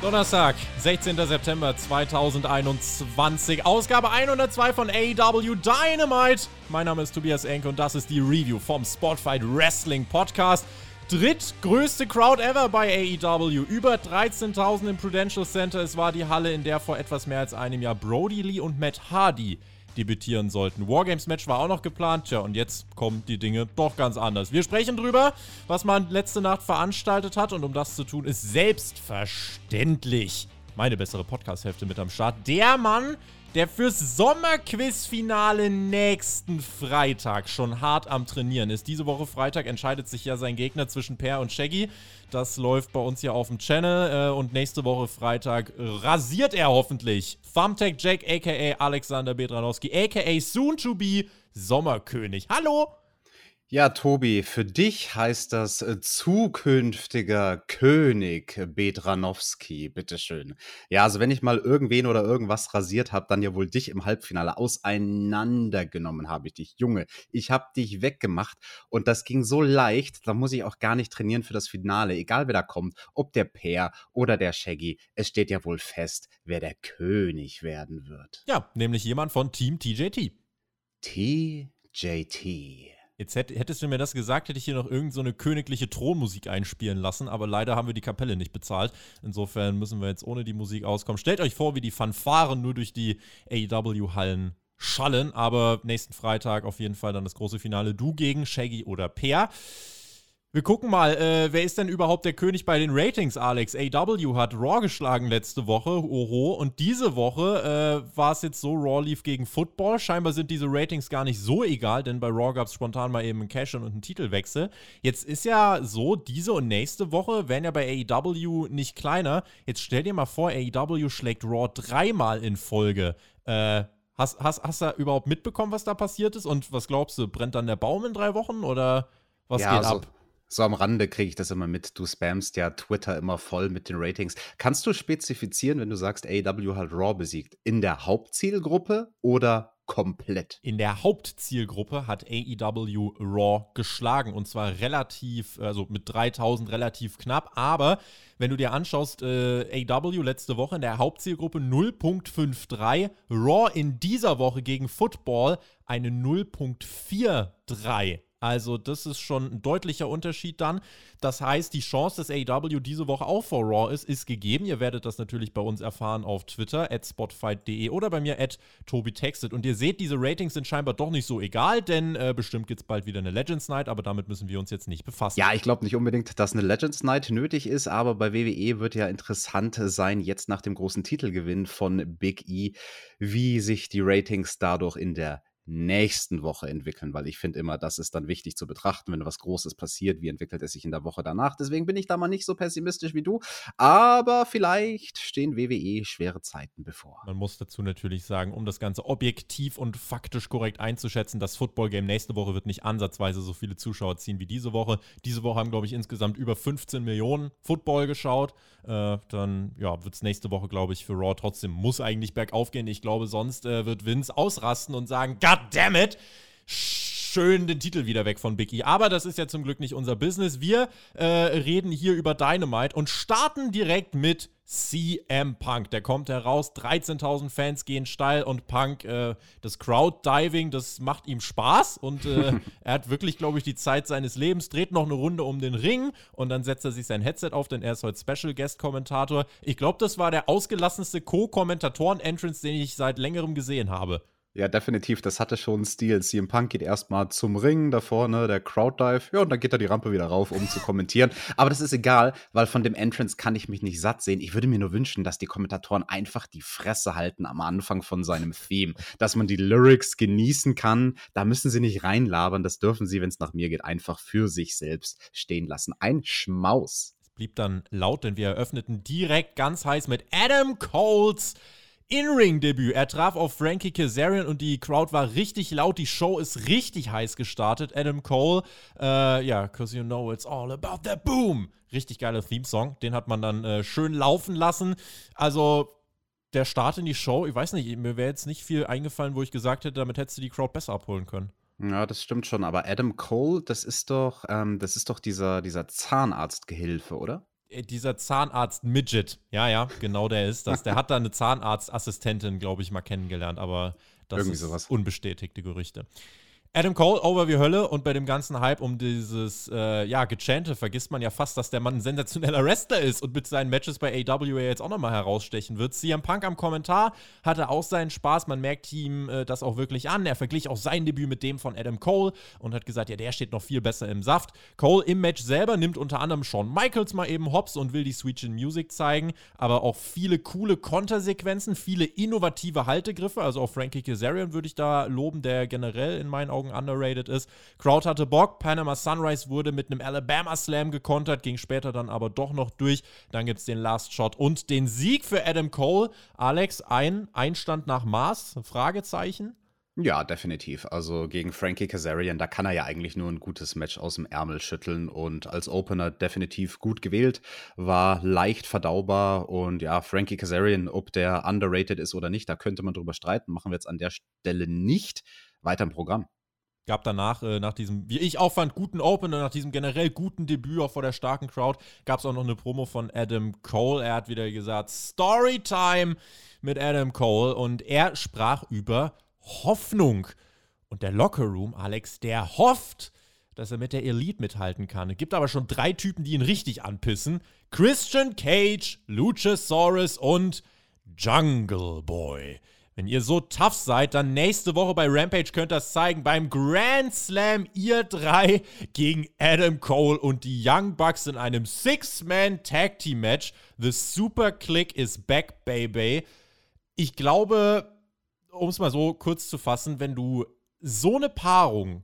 Donnerstag, 16. September 2021, Ausgabe 102 von AEW Dynamite. Mein Name ist Tobias Enke und das ist die Review vom Spotfight Wrestling Podcast. Drittgrößte Crowd ever bei AEW. Über 13.000 im Prudential Center. Es war die Halle, in der vor etwas mehr als einem Jahr Brody Lee und Matt Hardy debütieren sollten. Wargames-Match war auch noch geplant, tja, und jetzt kommen die Dinge doch ganz anders. Wir sprechen drüber, was man letzte Nacht veranstaltet hat, und um das zu tun, ist selbstverständlich meine bessere Podcast-Hälfte mit am Start. Der Mann, der fürs Sommerquiz-Finale nächsten Freitag schon hart am Trainieren ist. Diese Woche Freitag entscheidet sich ja sein Gegner zwischen Per und Shaggy. Das läuft bei uns hier auf dem Channel. Äh, und nächste Woche Freitag rasiert er hoffentlich. Thumbtack Jack, aka Alexander Bedranowski, aka Soon to be Sommerkönig. Hallo! Ja, Tobi, für dich heißt das äh, zukünftiger König Bedranowski, bitteschön. Ja, also wenn ich mal irgendwen oder irgendwas rasiert habe, dann ja wohl dich im Halbfinale auseinandergenommen habe ich dich. Junge, ich habe dich weggemacht und das ging so leicht, da muss ich auch gar nicht trainieren für das Finale, egal wer da kommt, ob der Peer oder der Shaggy. Es steht ja wohl fest, wer der König werden wird. Ja, nämlich jemand von Team TJT. TJT. Jetzt hättest du mir das gesagt, hätte ich hier noch irgendeine so königliche Thronmusik einspielen lassen, aber leider haben wir die Kapelle nicht bezahlt. Insofern müssen wir jetzt ohne die Musik auskommen. Stellt euch vor, wie die Fanfaren nur durch die AEW-Hallen schallen, aber nächsten Freitag auf jeden Fall dann das große Finale. Du gegen Shaggy oder Peer. Wir gucken mal, äh, wer ist denn überhaupt der König bei den Ratings, Alex? AW hat Raw geschlagen letzte Woche, oho, und diese Woche äh, war es jetzt so, Raw lief gegen Football. Scheinbar sind diese Ratings gar nicht so egal, denn bei Raw gab es spontan mal eben einen Cash und einen Titelwechsel. Jetzt ist ja so, diese und nächste Woche werden ja bei AEW nicht kleiner. Jetzt stell dir mal vor, AEW schlägt Raw dreimal in Folge. Äh, hast, hast, hast du überhaupt mitbekommen, was da passiert ist? Und was glaubst du, brennt dann der Baum in drei Wochen oder was ja, geht also, ab? So am Rande kriege ich das immer mit. Du spamst ja Twitter immer voll mit den Ratings. Kannst du spezifizieren, wenn du sagst, AW hat Raw besiegt, in der Hauptzielgruppe oder komplett? In der Hauptzielgruppe hat AEW Raw geschlagen und zwar relativ, also mit 3000 relativ knapp. Aber wenn du dir anschaust, äh, AEW letzte Woche in der Hauptzielgruppe 0.53, Raw in dieser Woche gegen Football eine 0.43. Also, das ist schon ein deutlicher Unterschied dann. Das heißt, die Chance, dass AEW diese Woche auch vor Raw ist, ist gegeben. Ihr werdet das natürlich bei uns erfahren auf Twitter, at spotfight.de oder bei mir, at tobitextet. Und ihr seht, diese Ratings sind scheinbar doch nicht so egal, denn äh, bestimmt gibt es bald wieder eine Legends Night, aber damit müssen wir uns jetzt nicht befassen. Ja, ich glaube nicht unbedingt, dass eine Legends Night nötig ist, aber bei WWE wird ja interessant sein, jetzt nach dem großen Titelgewinn von Big E, wie sich die Ratings dadurch in der nächsten Woche entwickeln, weil ich finde immer, das ist dann wichtig zu betrachten, wenn was Großes passiert, wie entwickelt es sich in der Woche danach. Deswegen bin ich da mal nicht so pessimistisch wie du, aber vielleicht stehen WWE schwere Zeiten bevor. Man muss dazu natürlich sagen, um das Ganze objektiv und faktisch korrekt einzuschätzen, das Football-Game nächste Woche wird nicht ansatzweise so viele Zuschauer ziehen wie diese Woche. Diese Woche haben, glaube ich, insgesamt über 15 Millionen Football geschaut. Äh, dann ja, wird es nächste Woche, glaube ich, für Raw trotzdem, muss eigentlich bergauf gehen. Ich glaube, sonst äh, wird Vince ausrasten und sagen, God God damn it! Schön den Titel wieder weg von Big E. Aber das ist ja zum Glück nicht unser Business. Wir äh, reden hier über Dynamite und starten direkt mit CM Punk. Der kommt heraus, 13.000 Fans gehen steil und Punk, äh, das Crowd-Diving, das macht ihm Spaß und äh, er hat wirklich, glaube ich, die Zeit seines Lebens, dreht noch eine Runde um den Ring und dann setzt er sich sein Headset auf, denn er ist heute Special Guest Kommentator. Ich glaube, das war der ausgelassenste Co-Kommentatoren-Entrance, den ich seit längerem gesehen habe. Ja, definitiv, das hatte schon Stil. CM Punk geht erstmal zum Ring, da vorne der Crowddive, ja, und dann geht er die Rampe wieder rauf, um zu kommentieren. Aber das ist egal, weil von dem Entrance kann ich mich nicht satt sehen. Ich würde mir nur wünschen, dass die Kommentatoren einfach die Fresse halten am Anfang von seinem Theme, dass man die Lyrics genießen kann. Da müssen sie nicht reinlabern, das dürfen sie, wenn es nach mir geht, einfach für sich selbst stehen lassen. Ein Schmaus. Es blieb dann laut, denn wir eröffneten direkt ganz heiß mit Adam Coles In-Ring-Debüt. Er traf auf Frankie Kazarian und die Crowd war richtig laut. Die Show ist richtig heiß gestartet. Adam Cole, äh, ja, cause you know it's all about the boom. Richtig geiler Theme-Song. Den hat man dann äh, schön laufen lassen. Also, der Start in die Show, ich weiß nicht, mir wäre jetzt nicht viel eingefallen, wo ich gesagt hätte, damit hättest du die Crowd besser abholen können. Ja, das stimmt schon. Aber Adam Cole, das ist doch, ähm, das ist doch dieser, dieser Zahnarztgehilfe, oder? Äh, dieser Zahnarzt Midget, ja, ja, genau der ist das. Der hat da eine Zahnarztassistentin, glaube ich, mal kennengelernt, aber das Irgendwie ist sowas. unbestätigte Gerüchte. Adam Cole, over wie Hölle und bei dem ganzen Hype um dieses, äh, ja, Gechante vergisst man ja fast, dass der Mann ein sensationeller Wrestler ist und mit seinen Matches bei AWA jetzt auch nochmal herausstechen wird. CM Punk am Kommentar hatte auch seinen Spaß, man merkt ihm äh, das auch wirklich an. Er verglich auch sein Debüt mit dem von Adam Cole und hat gesagt, ja, der steht noch viel besser im Saft. Cole im Match selber nimmt unter anderem Shawn Michaels mal eben hops und will die Switch in Music zeigen, aber auch viele coole Kontersequenzen, viele innovative Haltegriffe, also auch Frankie Kazarian würde ich da loben, der generell in meinen Augen underrated ist. Crowd hatte Bock, Panama Sunrise wurde mit einem Alabama Slam gekontert, ging später dann aber doch noch durch. Dann gibt es den Last Shot und den Sieg für Adam Cole. Alex, ein Einstand nach Maß? Fragezeichen. Ja, definitiv. Also gegen Frankie Kazarian, da kann er ja eigentlich nur ein gutes Match aus dem Ärmel schütteln und als Opener definitiv gut gewählt, war leicht verdaubar und ja, Frankie Kazarian, ob der underrated ist oder nicht, da könnte man drüber streiten, machen wir jetzt an der Stelle nicht. Weiter im Programm. Gab danach, äh, nach diesem, wie ich auch fand, guten Opener, nach diesem generell guten Debüt auch vor der starken Crowd, gab es auch noch eine Promo von Adam Cole. Er hat wieder gesagt, Storytime mit Adam Cole und er sprach über Hoffnung. Und der Locker Room, Alex, der hofft, dass er mit der Elite mithalten kann. Es gibt aber schon drei Typen, die ihn richtig anpissen. Christian Cage, Luchasaurus und Jungle Boy. Wenn ihr so tough seid, dann nächste Woche bei Rampage könnt ihr das zeigen. Beim Grand Slam, ihr drei gegen Adam Cole und die Young Bucks in einem Six-Man Tag Team Match. The Super Click is back, baby. Ich glaube, um es mal so kurz zu fassen, wenn du so eine Paarung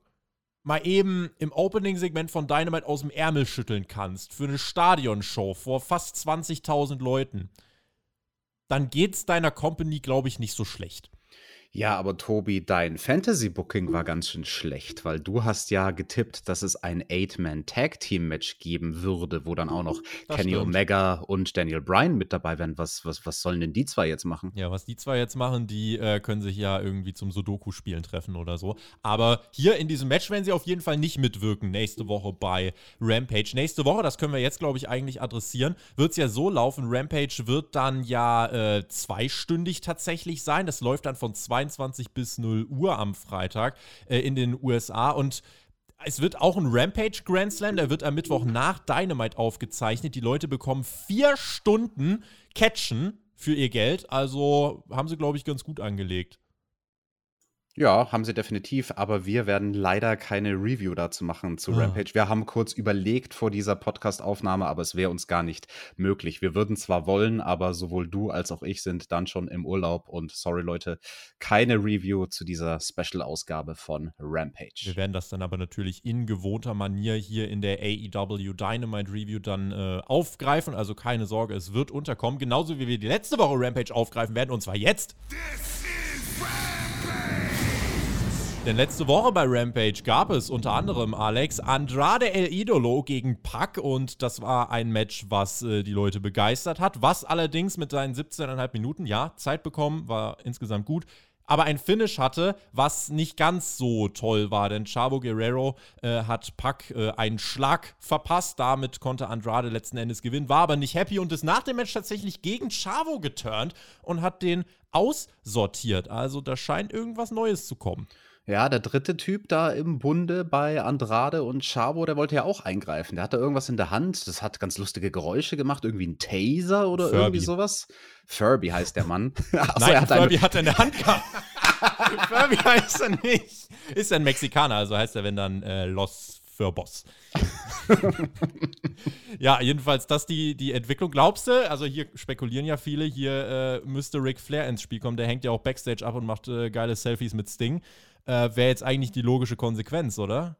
mal eben im Opening-Segment von Dynamite aus dem Ärmel schütteln kannst für eine Stadionshow vor fast 20.000 Leuten dann geht's deiner Company, glaube ich, nicht so schlecht. Ja, aber Tobi, dein Fantasy-Booking war ganz schön schlecht, weil du hast ja getippt, dass es ein Eight-Man-Tag-Team-Match geben würde, wo dann auch noch Das Kenny stimmt. Omega und Daniel Bryan mit dabei wären. Was, was, was sollen denn die zwei jetzt machen? Ja, was die zwei jetzt machen, die äh, können sich ja irgendwie zum Sudoku-Spielen treffen oder so. Aber hier in diesem Match werden sie auf jeden Fall nicht mitwirken nächste Woche bei Rampage. Nächste Woche, das können wir jetzt, glaube ich, eigentlich adressieren, wird es ja so laufen. Rampage wird dann ja äh, zweistündig tatsächlich sein. Das läuft dann von 22 bis 0 Uhr am Freitag äh, in den USA und es wird auch ein Rampage Grand Slam, der wird am Mittwoch nach Dynamite aufgezeichnet. Die Leute bekommen vier Stunden Catchen für ihr Geld. Also haben sie, glaube ich, ganz gut angelegt. Ja, haben sie definitiv, aber wir werden leider keine Review dazu machen zu Ah. Rampage. Wir haben kurz überlegt vor dieser Podcast-Aufnahme, aber es wäre uns gar nicht möglich. Wir würden zwar wollen, aber sowohl du als auch ich sind dann schon im Urlaub und sorry Leute, keine Review zu dieser Special-Ausgabe von Rampage. Wir werden das dann aber natürlich in gewohnter Manier hier in der AEW Dynamite Review dann äh, aufgreifen. Also keine Sorge, es wird unterkommen. Genauso wie wir die letzte Woche Rampage aufgreifen werden. Und zwar jetzt. Denn letzte Woche bei Rampage gab es unter anderem Alex Andrade El Idolo gegen Pac und das war ein Match, was äh, die Leute begeistert hat. Was allerdings mit seinen 17,5 Minuten, ja, Zeit bekommen, war insgesamt gut. Aber ein Finish hatte, was nicht ganz so toll war, denn Chavo Guerrero äh, hat Pac äh, einen Schlag verpasst. Damit konnte Andrade letzten Endes gewinnen, war aber nicht happy und ist nach dem Match tatsächlich gegen Chavo geturnt und hat den aussortiert. Also da scheint irgendwas Neues zu kommen. Ja, der dritte Typ da im Bunde bei Andrade und Chavo, der wollte ja auch eingreifen. Der hatte irgendwas in der Hand, das hat ganz lustige Geräusche gemacht, irgendwie ein Taser oder Furby. irgendwie sowas. Furby heißt der Mann. Achso, Nein, er hat eine- Furby hat er in der Hand gehabt. Furby heißt er nicht. Ist ein Mexikaner, also heißt er, wenn dann äh, Los für Boss. ja, jedenfalls, das die, die Entwicklung. Glaubst du, also hier spekulieren ja viele, hier äh, müsste Ric Flair ins Spiel kommen. Der hängt ja auch Backstage ab und macht äh, geile Selfies mit Sting. Äh, Wäre jetzt eigentlich die logische Konsequenz, oder?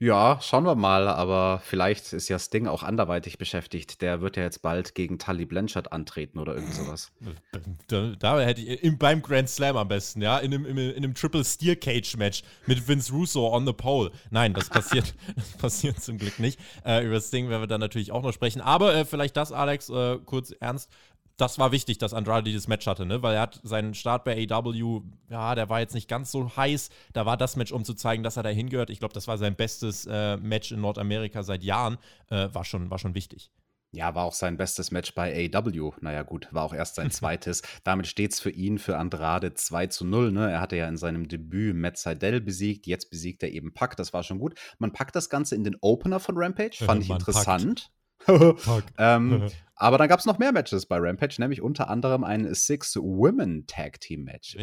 Ja, schauen wir mal, aber vielleicht ist ja Sting auch anderweitig beschäftigt. Der wird ja jetzt bald gegen Tully Blanchard antreten oder irgend sowas. Da, da hätte ich im, beim Grand Slam am besten, ja, in einem, in einem, in einem Triple Steel Cage Match mit Vince Russo on the pole. Nein, das passiert, das passiert zum Glück nicht. Äh, über Sting werden wir dann natürlich auch noch sprechen. Aber äh, vielleicht das, Alex, äh, kurz ernst das war wichtig, dass Andrade dieses Match hatte, ne? Weil er hat seinen Start bei AW, ja, der war jetzt nicht ganz so heiß. Da war das Match, um zu zeigen, dass er da hingehört. Ich glaube, das war sein bestes äh, Match in Nordamerika seit Jahren. Äh, war, schon, war schon wichtig. Ja, war auch sein bestes Match bei AW. Naja, gut, war auch erst sein zweites. Damit steht es für ihn, für Andrade 2 zu 0. Ne? Er hatte ja in seinem Debüt Matt Seidel besiegt. Jetzt besiegt er eben Pack. Das war schon gut. Man packt das Ganze in den Opener von Rampage. Fand ich interessant. Packt. ähm, aber dann gab es noch mehr Matches bei Rampage, nämlich unter anderem ein Six-Women-Tag-Team-Match.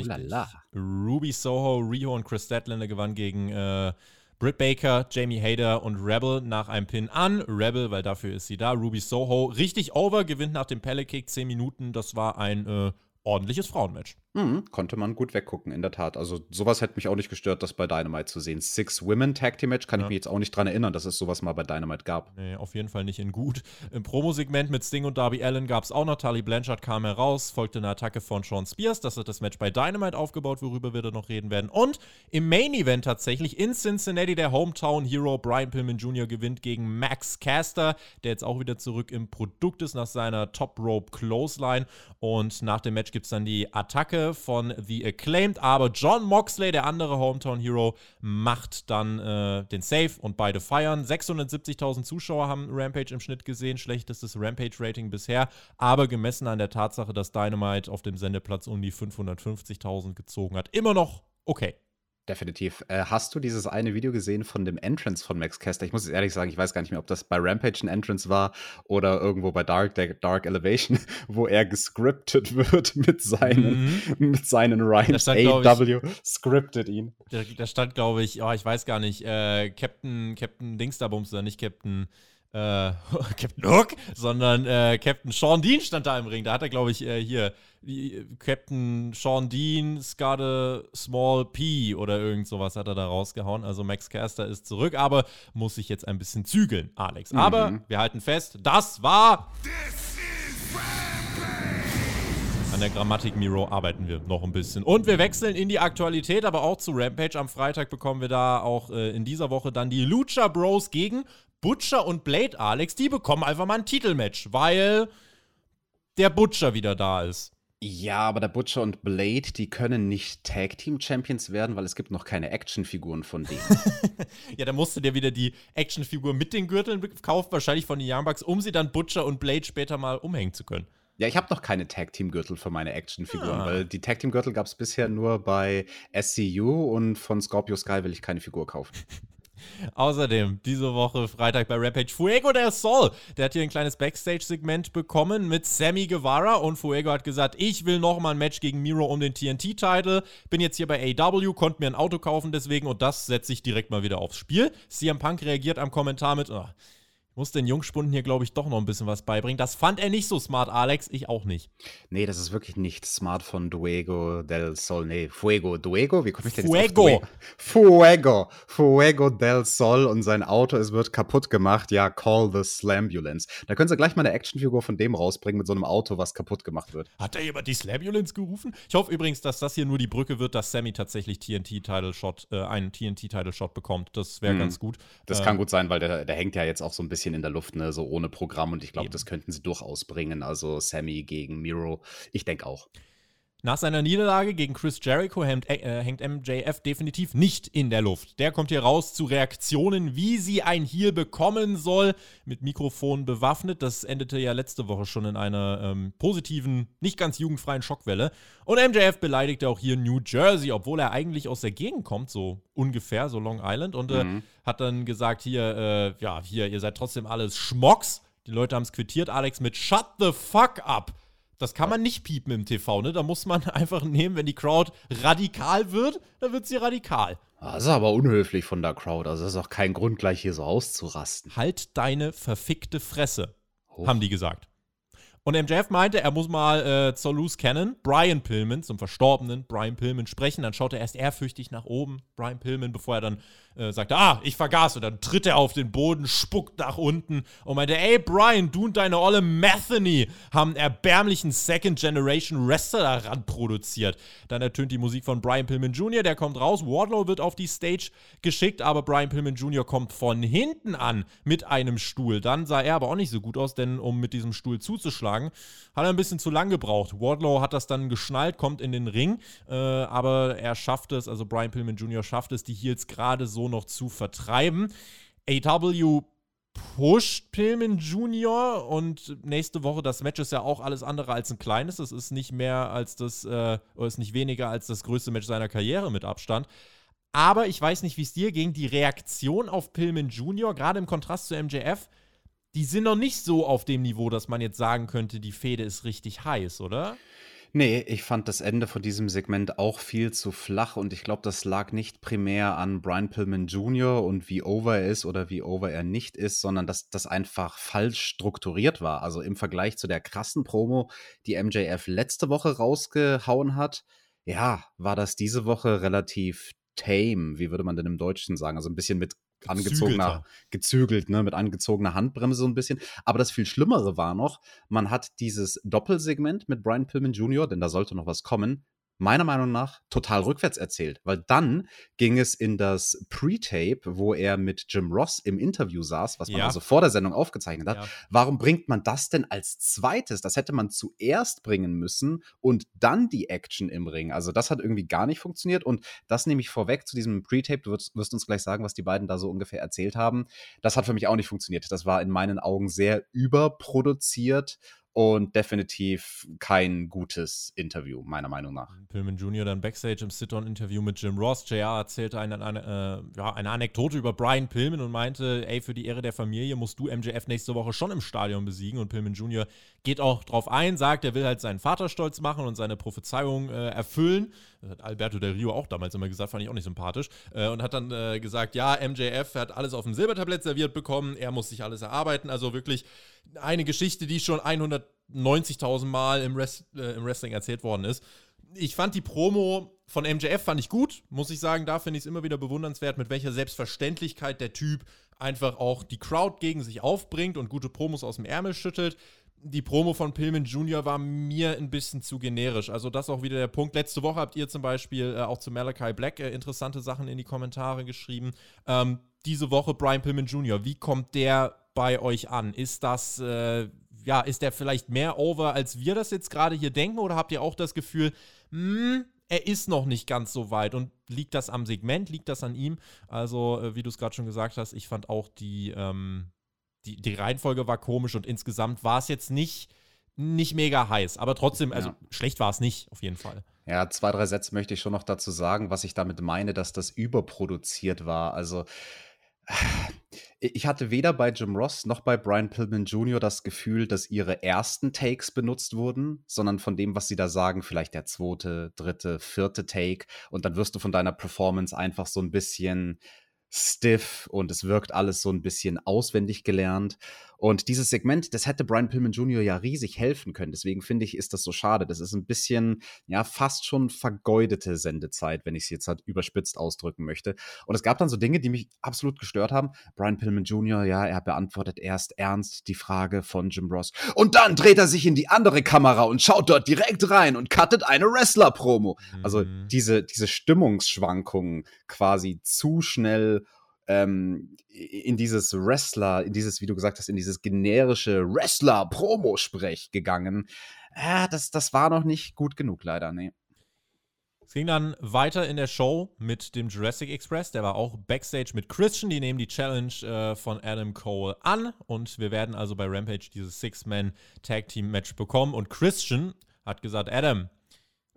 Ruby Soho, Riho und Chris Statlander gewannen gegen äh, Britt Baker, Jamie Hader und Rebel nach einem Pin an. Rebel, weil dafür ist sie da. Ruby Soho richtig over, gewinnt nach dem Pellet-Kick 10 Minuten. Das war ein äh, ordentliches Frauenmatch. Mhm, konnte man gut weggucken, in der Tat. Also sowas hätte mich auch nicht gestört, das bei Dynamite zu sehen. Six Women Tag Team Match kann ja. ich mich jetzt auch nicht dran erinnern, dass es sowas mal bei Dynamite gab. Nee, auf jeden Fall nicht in gut. Im Promo-Segment mit Sting und Darby Allen gab es auch noch. Tully Blanchard kam heraus, folgte eine Attacke von Sean Spears. Das hat das Match bei Dynamite aufgebaut, worüber wir da noch reden werden. Und im Main Event tatsächlich in Cincinnati der Hometown Hero Brian Pillman Jr. gewinnt gegen Max Caster, der jetzt auch wieder zurück im Produkt ist nach seiner Top Rope Clothesline. Und nach dem Match gibt es dann die Attacke von The Acclaimed. Aber John Moxley, der andere Hometown Hero, macht dann äh, den Save und beide feiern. 670.000 Zuschauer haben Rampage im Schnitt gesehen. Schlechtestes Rampage-Rating bisher. Aber gemessen an der Tatsache, dass Dynamite auf dem Sendeplatz um die 550.000 gezogen hat, immer noch okay. Definitiv. Äh, hast du dieses eine Video gesehen von dem Entrance von Max Caster? Ich muss jetzt ehrlich sagen, ich weiß gar nicht mehr, ob das bei Rampage ein Entrance war oder irgendwo bei Dark, Dark Elevation, wo er gescriptet wird mit seinen, mhm. mit seinen Rhymes. AW scriptet ihn. Da, da stand, glaube ich, oh, ich weiß gar nicht, äh, Captain, Captain Dingsterbums oder nicht Captain äh, Captain Hook, sondern äh, Captain Sean Dean stand da im Ring. Da hat er, glaube ich, äh, hier Captain Sean Dean, Scudde Small P oder irgend sowas hat er da rausgehauen. Also Max Caster ist zurück, aber muss sich jetzt ein bisschen zügeln, Alex. Mhm. Aber wir halten fest, das war. An der Grammatik Miro arbeiten wir noch ein bisschen. Und wir wechseln in die Aktualität, aber auch zu Rampage. Am Freitag bekommen wir da auch äh, in dieser Woche dann die Lucha Bros gegen Butcher und Blade, Alex. Die bekommen einfach mal ein Titelmatch, weil der Butcher wieder da ist. Ja, aber der Butcher und Blade, die können nicht Tag Team Champions werden, weil es gibt noch keine Actionfiguren von denen. ja, da musst du dir wieder die Actionfigur mit den Gürteln kaufen, wahrscheinlich von den Young um sie dann Butcher und Blade später mal umhängen zu können. Ja, ich habe noch keine Tag Team Gürtel für meine Actionfiguren, ah. weil die Tag Team Gürtel gab es bisher nur bei SCU und von Scorpio Sky will ich keine Figur kaufen. Außerdem, diese Woche Freitag bei Rampage, Fuego del Sol. Der hat hier ein kleines Backstage-Segment bekommen mit Sammy Guevara und Fuego hat gesagt, ich will nochmal ein Match gegen Miro um den TNT-Title. Bin jetzt hier bei AW, konnte mir ein Auto kaufen deswegen und das setze ich direkt mal wieder aufs Spiel. CM Punk reagiert am Kommentar mit, oh, muss den Jungspunden hier, glaube ich, doch noch ein bisschen was beibringen. Das fand er nicht so smart, Alex. Ich auch nicht. Nee, das ist wirklich nicht smart von Duego del Sol. Nee, Fuego. Duego? Wie komme ich denn Fuego. jetzt Fuego. Fuego del Sol und sein Auto, es wird kaputt gemacht. Ja, call the Slambulance. Da können sie gleich mal eine Actionfigur von dem rausbringen mit so einem Auto, was kaputt gemacht wird. Hat da jemand die Slambulance gerufen? Ich hoffe übrigens, dass das hier nur die Brücke wird, dass Sammy tatsächlich TNT-Title-Shot, äh, einen TNT-Title-Shot bekommt. Das wäre hm. ganz gut. Das äh, kann gut sein, weil der, der hängt ja jetzt auch so ein bisschen bisschen in der Luft, ne, so ohne Programm. Und ich glaube, das könnten sie durchaus bringen. Also Sammy gegen Miro, ich denke auch. Nach seiner Niederlage gegen Chris Jericho hängt, äh, hängt, MJF definitiv nicht in der Luft. Der kommt hier raus zu Reaktionen, wie sie ein Heel bekommen soll, mit Mikrofon bewaffnet. Das endete ja letzte Woche schon in einer ähm, positiven, nicht ganz jugendfreien Schockwelle. Und MJF beleidigte auch hier New Jersey, obwohl er eigentlich aus der Gegend kommt, so ungefähr, so Long Island. Und äh, mhm. hat dann gesagt, hier, äh, ja, hier, ihr seid trotzdem alles Schmocks. Die Leute haben es quittiert, Alex, mit Shut the fuck up. Das kann man nicht piepen im TV, ne? Da muss man einfach nehmen, wenn die Crowd radikal wird, dann wird sie radikal. Das ist aber unhöflich von der Crowd. Also, das ist auch kein Grund, gleich hier so auszurasten. Halt deine verfickte Fresse, oh. haben die gesagt. Und MJF meinte, er muss mal äh, zur Loose Cannon, Brian Pillman, zum verstorbenen Brian Pillman sprechen. Dann schaut er erst ehrfürchtig nach oben, Brian Pillman, bevor er dann äh, sagte, ah, ich vergaß. Und dann tritt er auf den Boden, spuckt nach unten und meinte, ey, Brian, du und deine olle Metheny haben einen erbärmlichen Second Generation Wrestler daran produziert. Dann ertönt die Musik von Brian Pillman Jr., der kommt raus, Wardlow wird auf die Stage geschickt, aber Brian Pillman Jr. kommt von hinten an mit einem Stuhl. Dann sah er aber auch nicht so gut aus, denn um mit diesem Stuhl zuzuschlagen. Hat er ein bisschen zu lang gebraucht. Wardlow hat das dann geschnallt, kommt in den Ring, äh, aber er schafft es, also Brian Pillman Jr. schafft es, die Heels gerade so noch zu vertreiben. AW pusht Pillman Jr. und nächste Woche, das Match ist ja auch alles andere als ein kleines. Es ist nicht mehr als das, äh, oder ist nicht weniger als das größte Match seiner Karriere mit Abstand. Aber ich weiß nicht, wie es dir ging. Die Reaktion auf Pillman Jr., gerade im Kontrast zu MJF, die sind noch nicht so auf dem Niveau, dass man jetzt sagen könnte, die Fehde ist richtig heiß, oder? Nee, ich fand das Ende von diesem Segment auch viel zu flach und ich glaube, das lag nicht primär an Brian Pillman Jr. und wie over er ist oder wie over er nicht ist, sondern dass das einfach falsch strukturiert war. Also im Vergleich zu der krassen Promo, die MJF letzte Woche rausgehauen hat, ja, war das diese Woche relativ tame, wie würde man denn im Deutschen sagen? Also ein bisschen mit angezogener, gezügelt, ne, mit angezogener Handbremse so ein bisschen. Aber das viel Schlimmere war noch, man hat dieses Doppelsegment mit Brian Pillman Jr., denn da sollte noch was kommen, meiner Meinung nach total rückwärts erzählt, weil dann ging es in das Pre-Tape, wo er mit Jim Ross im Interview saß, was man ja. also vor der Sendung aufgezeichnet hat. Ja. Warum bringt man das denn als zweites? Das hätte man zuerst bringen müssen und dann die Action im Ring. Also das hat irgendwie gar nicht funktioniert und das nehme ich vorweg zu diesem Pre-Tape. Du wirst, wirst uns gleich sagen, was die beiden da so ungefähr erzählt haben. Das hat für mich auch nicht funktioniert. Das war in meinen Augen sehr überproduziert und definitiv kein gutes Interview, meiner Meinung nach. Pillman Jr. dann Backstage im Sit-On-Interview mit Jim Ross. JR erzählte eine, eine, äh, ja, eine Anekdote über Brian Pillman und meinte, ey, für die Ehre der Familie musst du MJF nächste Woche schon im Stadion besiegen. Und Pillman Jr. geht auch drauf ein, sagt, er will halt seinen Vater stolz machen und seine Prophezeiung äh, erfüllen. Das hat Alberto Del Rio auch damals immer gesagt, fand ich auch nicht sympathisch. Äh, und hat dann äh, gesagt, ja, MJF hat alles auf dem Silbertablett serviert bekommen, er muss sich alles erarbeiten. Also wirklich eine Geschichte, die schon 190.000 Mal im, Rest, äh, im Wrestling erzählt worden ist. Ich fand die Promo von MJF fand ich gut, muss ich sagen. Da finde ich es immer wieder bewundernswert, mit welcher Selbstverständlichkeit der Typ einfach auch die Crowd gegen sich aufbringt und gute Promos aus dem Ärmel schüttelt. Die Promo von Pillman Jr. war mir ein bisschen zu generisch. Also, das auch wieder der Punkt. Letzte Woche habt ihr zum Beispiel äh, auch zu Malachi Black äh, interessante Sachen in die Kommentare geschrieben. Ähm, diese Woche Brian Pillman Jr. Wie kommt der bei euch an? Ist das, äh, ja, ist der vielleicht mehr over, als wir das jetzt gerade hier denken? Oder habt ihr auch das Gefühl, mh, hm, er ist noch nicht ganz so weit? Und liegt das am Segment? Liegt das an ihm? Also, äh, wie du es gerade schon gesagt hast, ich fand auch die, ähm, die, die Reihenfolge war komisch und insgesamt war es jetzt nicht, nicht mega heiß. Aber trotzdem, also ja. schlecht war es nicht, auf jeden Fall. Ja, zwei, drei Sätze möchte ich schon noch dazu sagen, was ich damit meine, dass das überproduziert war. Also ich hatte weder bei Jim Ross noch bei Brian Pillman Jr. das Gefühl, dass ihre ersten Takes benutzt wurden, sondern von dem, was sie da sagen, vielleicht der zweite, dritte, vierte Take. Und dann wirst du von deiner Performance einfach so ein bisschen stiff und es wirkt alles so ein bisschen auswendig gelernt. Und dieses Segment, das hätte Brian Pillman Jr. ja riesig helfen können. Deswegen finde ich, ist das so schade. Das ist ein bisschen, ja, fast schon vergeudete Sendezeit, wenn ich es jetzt halt überspitzt ausdrücken möchte. Und es gab dann so Dinge, die mich absolut gestört haben. Brian Pillman Jr., ja, er beantwortet erst ernst die Frage von Jim Ross. Und dann dreht er sich in die andere Kamera und schaut dort direkt rein und cuttet eine Wrestler-Promo. Also mhm. Also diese, diese Stimmungsschwankungen quasi zu schnell ähm, in dieses Wrestler, in dieses, wie du gesagt hast, in dieses generische Wrestler-Promo-Sprech gegangen. Äh, das, das war noch nicht gut genug, leider, nee. Es ging dann weiter in der Show mit dem Jurassic Express. Der war auch backstage mit Christian. Die nehmen die Challenge äh, von Adam Cole an. Und wir werden also bei Rampage dieses Six-Man-Tag-Team-Match bekommen. Und Christian hat gesagt: Adam,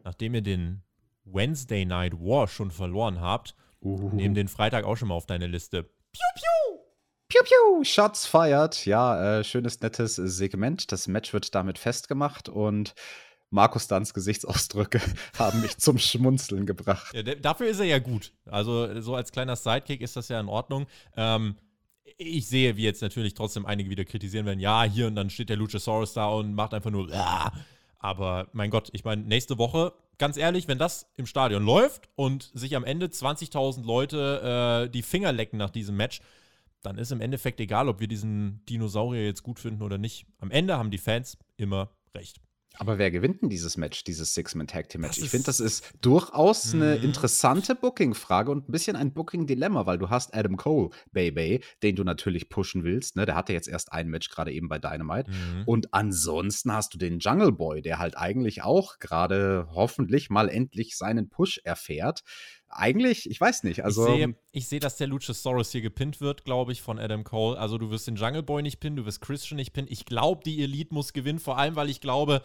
nachdem ihr den Wednesday Night War schon verloren habt, Uh. Nehmen den Freitag auch schon mal auf deine Liste. Piu, piu! Piu, piu! Shots fired. Ja, äh, schönes, nettes Segment. Das Match wird damit festgemacht und Markus Danns Gesichtsausdrücke haben mich zum Schmunzeln gebracht. Ja, dafür ist er ja gut. Also, so als kleiner Sidekick ist das ja in Ordnung. Ähm, ich sehe, wie jetzt natürlich trotzdem einige wieder kritisieren werden, ja, hier und dann steht der Luchasaurus da und macht einfach nur, ah. aber mein Gott, ich meine, nächste Woche, ganz ehrlich, wenn das im Stadion läuft und sich am Ende 20.000 Leute äh, die Finger lecken nach diesem Match, dann ist im Endeffekt egal, ob wir diesen Dinosaurier jetzt gut finden oder nicht. Am Ende haben die Fans immer recht. Aber wer gewinnt denn dieses Match, dieses Six-Man-Tag-Team-Match? Ich finde, das ist durchaus eine mhm. interessante Booking-Frage und ein bisschen ein Booking-Dilemma, weil du hast Adam Cole, Baby, den du natürlich pushen willst. Ne? Der hatte jetzt erst ein Match gerade eben bei Dynamite. Mhm. Und ansonsten hast du den Jungle Boy, der halt eigentlich auch gerade hoffentlich mal endlich seinen Push erfährt eigentlich, ich weiß nicht. Also, ich sehe, ich sehe, dass der Luchasaurus hier gepinnt wird, glaube ich, von Adam Cole. Also du wirst den Jungle Boy nicht pinnen, du wirst Christian nicht pinnen. Ich glaube, die Elite muss gewinnen, vor allem, weil ich glaube,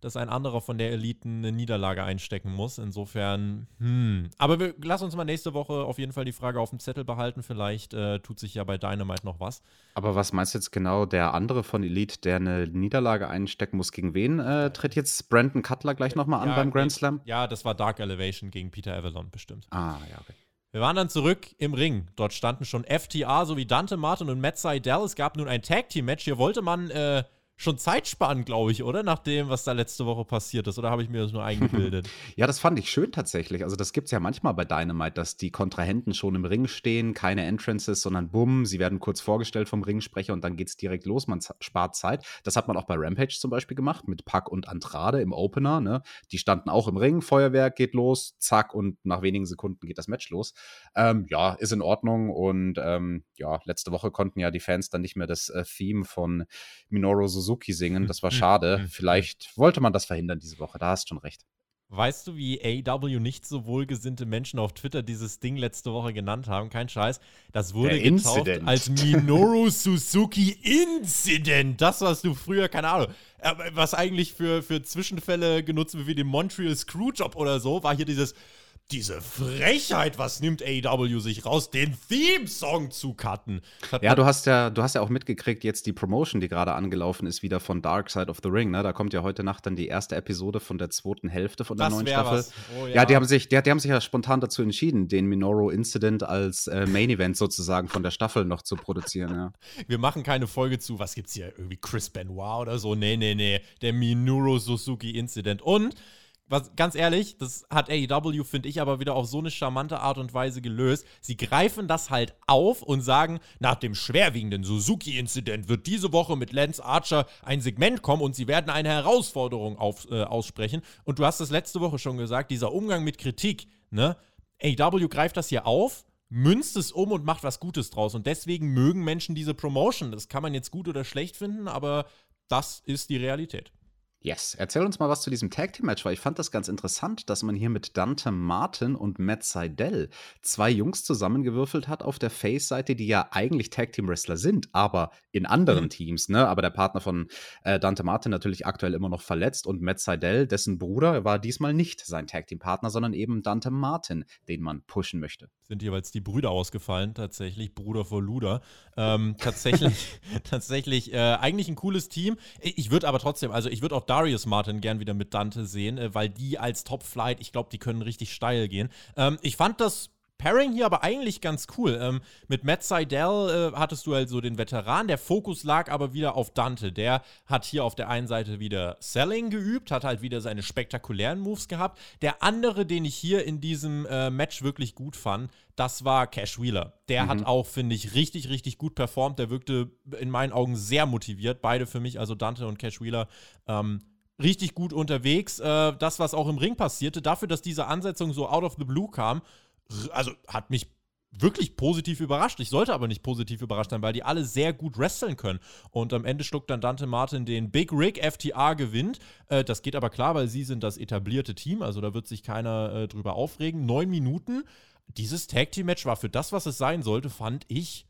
dass ein anderer von der Elite eine Niederlage einstecken muss. Insofern, hm. Aber wir, lass uns mal nächste Woche auf jeden Fall die Frage auf dem Zettel behalten. Vielleicht äh, tut sich ja bei Dynamite noch was. Aber was meinst du jetzt genau, der andere von Elite, der eine Niederlage einstecken muss, gegen wen äh, tritt jetzt Brandon Cutler gleich nochmal an ja, beim Grand Slam? Ja, das war Dark Elevation gegen Peter Avalon bestimmt. Ah, ja, okay. Wir waren dann zurück im Ring. Dort standen schon FTA sowie Dante Martin und Matt Seidel. Es gab nun ein Tag-Team-Match. Hier wollte man äh, schon Zeit sparen, glaube ich, oder? Nach dem, was da letzte Woche passiert ist. Oder habe ich mir das nur eingebildet? ja, das fand ich schön tatsächlich. Also, das gibt es ja manchmal bei Dynamite, dass die Kontrahenten schon im Ring stehen, keine Entrances, sondern bumm, sie werden kurz vorgestellt vom Ringsprecher und dann geht es direkt los. Man spart Zeit. Das hat man auch bei Rampage zum Beispiel gemacht, mit Pack und Andrade im Opener. Ne? Die standen auch im Ring, Feuerwerk geht los, zack, und nach wenigen Sekunden geht das Match los. Ähm, ja, ist in Ordnung. Und ähm, ja, letzte Woche konnten ja die Fans dann nicht mehr das äh, Theme von Minoru Suzuki Suzuki singen. Das war hm, schade. Hm, Vielleicht wollte man das verhindern diese Woche. Da hast du schon recht. Weißt du, wie AW nicht so wohlgesinnte Menschen auf Twitter dieses Ding letzte Woche genannt haben? Kein Scheiß. Das wurde getauft als Minoru Suzuki Incident. Das, was du früher, keine Ahnung, äh, was eigentlich für, für Zwischenfälle genutzt wird, wie den Montreal Screwjob oder so, war hier dieses diese Frechheit, was nimmt AEW sich raus, den Theme-Song zu cutten? Ja, du hast ja, du hast ja auch mitgekriegt, jetzt die Promotion, die gerade angelaufen ist, wieder von Dark Side of the Ring. Ne? Da kommt ja heute Nacht dann die erste Episode von der zweiten Hälfte von der das neuen Staffel. Oh, ja. ja. die haben sich, die, die, haben sich ja spontan dazu entschieden, den Minoru Incident als äh, Main Event sozusagen von der Staffel noch zu produzieren. Ja. Wir machen keine Folge zu, was gibt's hier, irgendwie Chris Benoit oder so. Nee, nee, nee. Der Minoru Suzuki Incident. Und was, ganz ehrlich, das hat AEW, finde ich, aber wieder auf so eine charmante Art und Weise gelöst. Sie greifen das halt auf und sagen, nach dem schwerwiegenden Suzuki-Inzident wird diese Woche mit Lance Archer ein Segment kommen und sie werden eine Herausforderung auf, äh, aussprechen. Und du hast das letzte Woche schon gesagt, dieser Umgang mit Kritik, ne? AEW greift das hier auf, münzt es um und macht was Gutes draus. Und deswegen mögen Menschen diese Promotion. Das kann man jetzt gut oder schlecht finden, aber das ist die Realität. Yes, erzähl uns mal was zu diesem Tag Team Match, weil ich fand das ganz interessant, dass man hier mit Dante Martin und Matt Seidel zwei Jungs zusammengewürfelt hat auf der Face-Seite, die ja eigentlich Tag Team Wrestler sind, aber in anderen mhm. Teams, ne? Aber der Partner von äh, Dante Martin natürlich aktuell immer noch verletzt und Matt Seidel, dessen Bruder, war diesmal nicht sein Tag Team Partner, sondern eben Dante Martin, den man pushen möchte. Sind jeweils die Brüder ausgefallen, tatsächlich, Bruder vor Luder. Ähm, tatsächlich, tatsächlich, äh, eigentlich ein cooles Team. Ich würde aber trotzdem, also ich würde auch da Darius Martin gern wieder mit Dante sehen, äh, weil die als Top-Flight, ich glaube, die können richtig steil gehen. Ähm, ich fand das Pairing hier aber eigentlich ganz cool. Ähm, mit Matt Seidel äh, hattest du halt so den Veteran, der Fokus lag aber wieder auf Dante. Der hat hier auf der einen Seite wieder Selling geübt, hat halt wieder seine spektakulären Moves gehabt. Der andere, den ich hier in diesem äh, Match wirklich gut fand, das war Cash Wheeler. Der mhm. hat auch, finde ich, richtig, richtig gut performt. Der wirkte in meinen Augen sehr motiviert. Beide für mich, also Dante und Cash Wheeler. Ähm, richtig gut unterwegs. Äh, das, was auch im Ring passierte, dafür, dass diese Ansetzung so out of the blue kam, also hat mich wirklich positiv überrascht. Ich sollte aber nicht positiv überrascht sein, weil die alle sehr gut wresteln können. Und am Ende schluckt dann Dante Martin den Big Rig, FTA gewinnt. Äh, das geht aber klar, weil sie sind das etablierte Team, also da wird sich keiner äh, drüber aufregen. Neun Minuten. Dieses Tag Team Match war für das, was es sein sollte, fand ich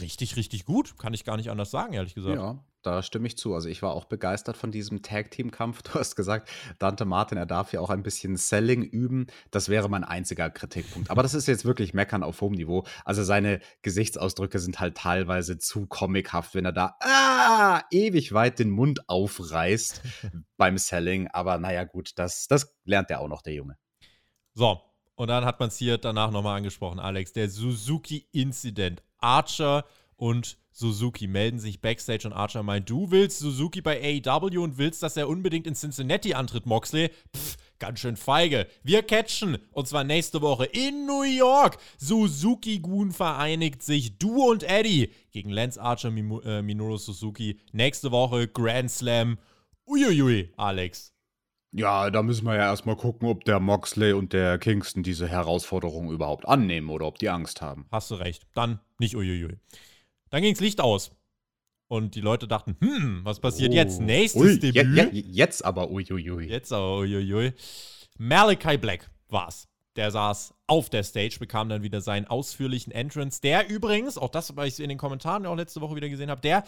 richtig, richtig gut. Kann ich gar nicht anders sagen, ehrlich gesagt. Ja, da stimme ich zu. Also ich war auch begeistert von diesem Tag-Team-Kampf. Du hast gesagt, Dante Martin, er darf ja auch ein bisschen Selling üben. Das wäre mein einziger Kritikpunkt. Aber das ist jetzt wirklich Meckern auf hohem Niveau. Also seine Gesichtsausdrücke sind halt teilweise zu comichaft, wenn er da ah, ewig weit den Mund aufreißt beim Selling. Aber naja, gut, das, das lernt er auch noch, der Junge. So, und dann hat man es hier danach nochmal angesprochen, Alex. Der Suzuki-Incident. Archer und Suzuki melden sich backstage und Archer meint, du willst Suzuki bei AEW und willst, dass er unbedingt in Cincinnati antritt, Moxley? Pff, ganz schön feige. Wir catchen, und zwar nächste Woche in New York. Suzuki-Gun vereinigt sich, du und Eddie, gegen Lance Archer, äh, Minoru Suzuki. Nächste Woche Grand Slam. Uiuiui, Alex. Ja, da müssen wir ja erstmal gucken, ob der Moxley und der Kingston diese Herausforderung überhaupt annehmen oder ob die Angst haben. Hast du recht. Dann nicht uiuiui. Dann ging's Licht aus. Und die Leute dachten, hm, was passiert oh. jetzt? Nächstes Ui, Debüt. Je, je, jetzt aber uiuiui. Jetzt aber uiuiui. Malachi Black war's. Der saß auf der Stage, bekam dann wieder seinen ausführlichen Entrance. Der übrigens, auch das, weil ich in den Kommentaren auch letzte Woche wieder gesehen habe, der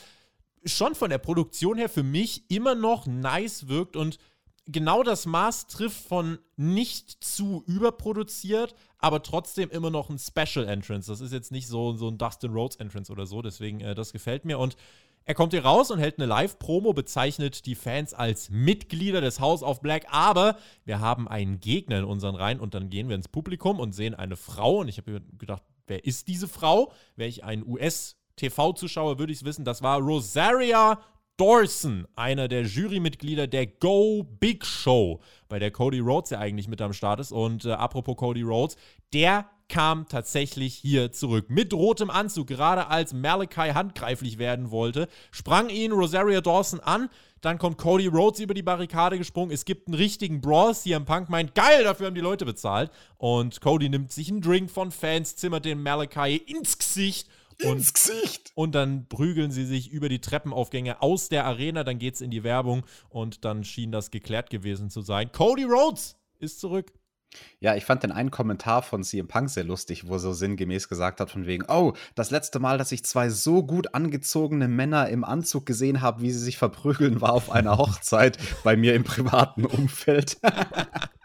schon von der Produktion her für mich immer noch nice wirkt und genau das Maß trifft von nicht zu überproduziert, aber trotzdem immer noch ein Special Entrance. Das ist jetzt nicht so, so ein Dustin Rhodes Entrance oder so, deswegen äh, das gefällt mir. Und er kommt hier raus und hält eine Live-Promo, bezeichnet die Fans als Mitglieder des House of Black, aber wir haben einen Gegner in unseren Reihen und dann gehen wir ins Publikum und sehen eine Frau und ich habe gedacht, wer ist diese Frau? Wäre ich ein US-TV-Zuschauer, würde ich es wissen. Das war Rosaria Dawson, einer der Jurymitglieder der Go Big Show, bei der Cody Rhodes ja eigentlich mit am Start ist. Und äh, apropos Cody Rhodes, der kam tatsächlich hier zurück. Mit rotem Anzug, gerade als Malachi handgreiflich werden wollte, sprang ihn Rosario Dawson an. Dann kommt Cody Rhodes über die Barrikade gesprungen. Es gibt einen richtigen Brawl. CM Punk meint, geil, dafür haben die Leute bezahlt. Und Cody nimmt sich einen Drink von Fans, zimmert den Malachi ins Gesicht und, ins Gesicht. Und dann prügeln sie sich über die Treppenaufgänge aus der Arena. Dann geht es in die Werbung und dann schien das geklärt gewesen zu sein. Cody Rhodes ist zurück. Ja, ich fand den einen Kommentar von CM Punk sehr lustig, wo er so sinngemäß gesagt hat, von wegen, oh, das letzte Mal, dass ich zwei so gut angezogene Männer im Anzug gesehen habe, wie sie sich verprügeln, war auf einer Hochzeit bei mir im privaten Umfeld.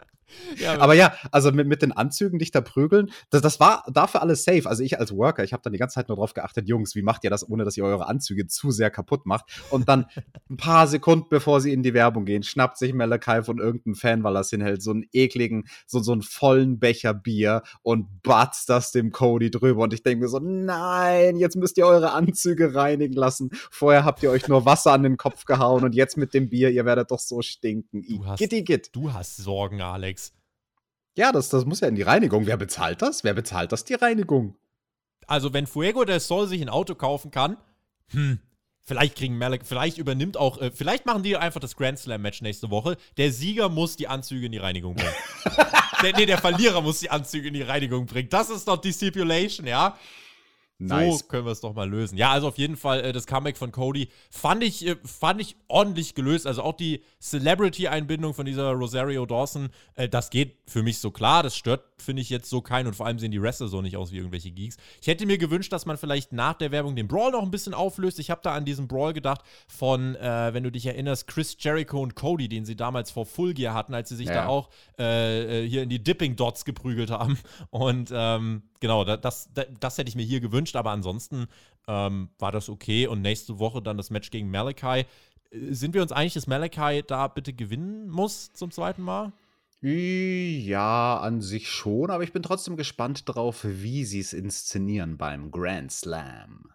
Ja, aber ja, also mit, mit den Anzügen dich da prügeln, das, das war dafür alles safe. Also ich als Worker, ich habe dann die ganze Zeit nur drauf geachtet, Jungs, wie macht ihr das, ohne dass ihr eure Anzüge zu sehr kaputt macht? Und dann ein paar Sekunden bevor sie in die Werbung gehen, schnappt sich Malachi von irgendeinem Fan, weil er es hinhält, so einen ekligen, so, so einen vollen Becher Bier und batzt das dem Cody drüber. Und ich denke mir so, nein, jetzt müsst ihr eure Anzüge reinigen lassen. Vorher habt ihr euch nur Wasser an den Kopf gehauen und jetzt mit dem Bier, ihr werdet doch so stinken. Du hast, Gitti, git. du hast Sorgen, Alex. Ja, das, das muss ja in die Reinigung. Wer bezahlt das? Wer bezahlt das, die Reinigung? Also, wenn Fuego del Sol sich ein Auto kaufen kann, hm, vielleicht kriegen Malek, vielleicht übernimmt auch, äh, vielleicht machen die einfach das Grand Slam Match nächste Woche. Der Sieger muss die Anzüge in die Reinigung bringen. der, nee, der Verlierer muss die Anzüge in die Reinigung bringen. Das ist doch die Stipulation, ja? Nice. So können wir es doch mal lösen. Ja, also auf jeden Fall äh, das Comeback von Cody fand ich, äh, fand ich ordentlich gelöst. Also auch die Celebrity-Einbindung von dieser Rosario Dawson, äh, das geht für mich so klar. Das stört, finde ich, jetzt so keinen. Und vor allem sehen die Wrestler so nicht aus wie irgendwelche Geeks. Ich hätte mir gewünscht, dass man vielleicht nach der Werbung den Brawl noch ein bisschen auflöst. Ich habe da an diesen Brawl gedacht von, äh, wenn du dich erinnerst, Chris Jericho und Cody, den sie damals vor Full Gear hatten, als sie sich ja. da auch äh, äh, hier in die Dipping Dots geprügelt haben. Und ähm, genau, das, das, das, hätte ich mir hier gewünscht, aber ansonsten ähm, war das okay. Und nächste Woche dann das Match gegen Malachi. Äh, sind wir uns einig, dass Malachi da bitte gewinnen muss zum zweiten Mal? Ja, an sich schon, aber ich bin trotzdem gespannt drauf, wie sie es inszenieren beim Grand Slam.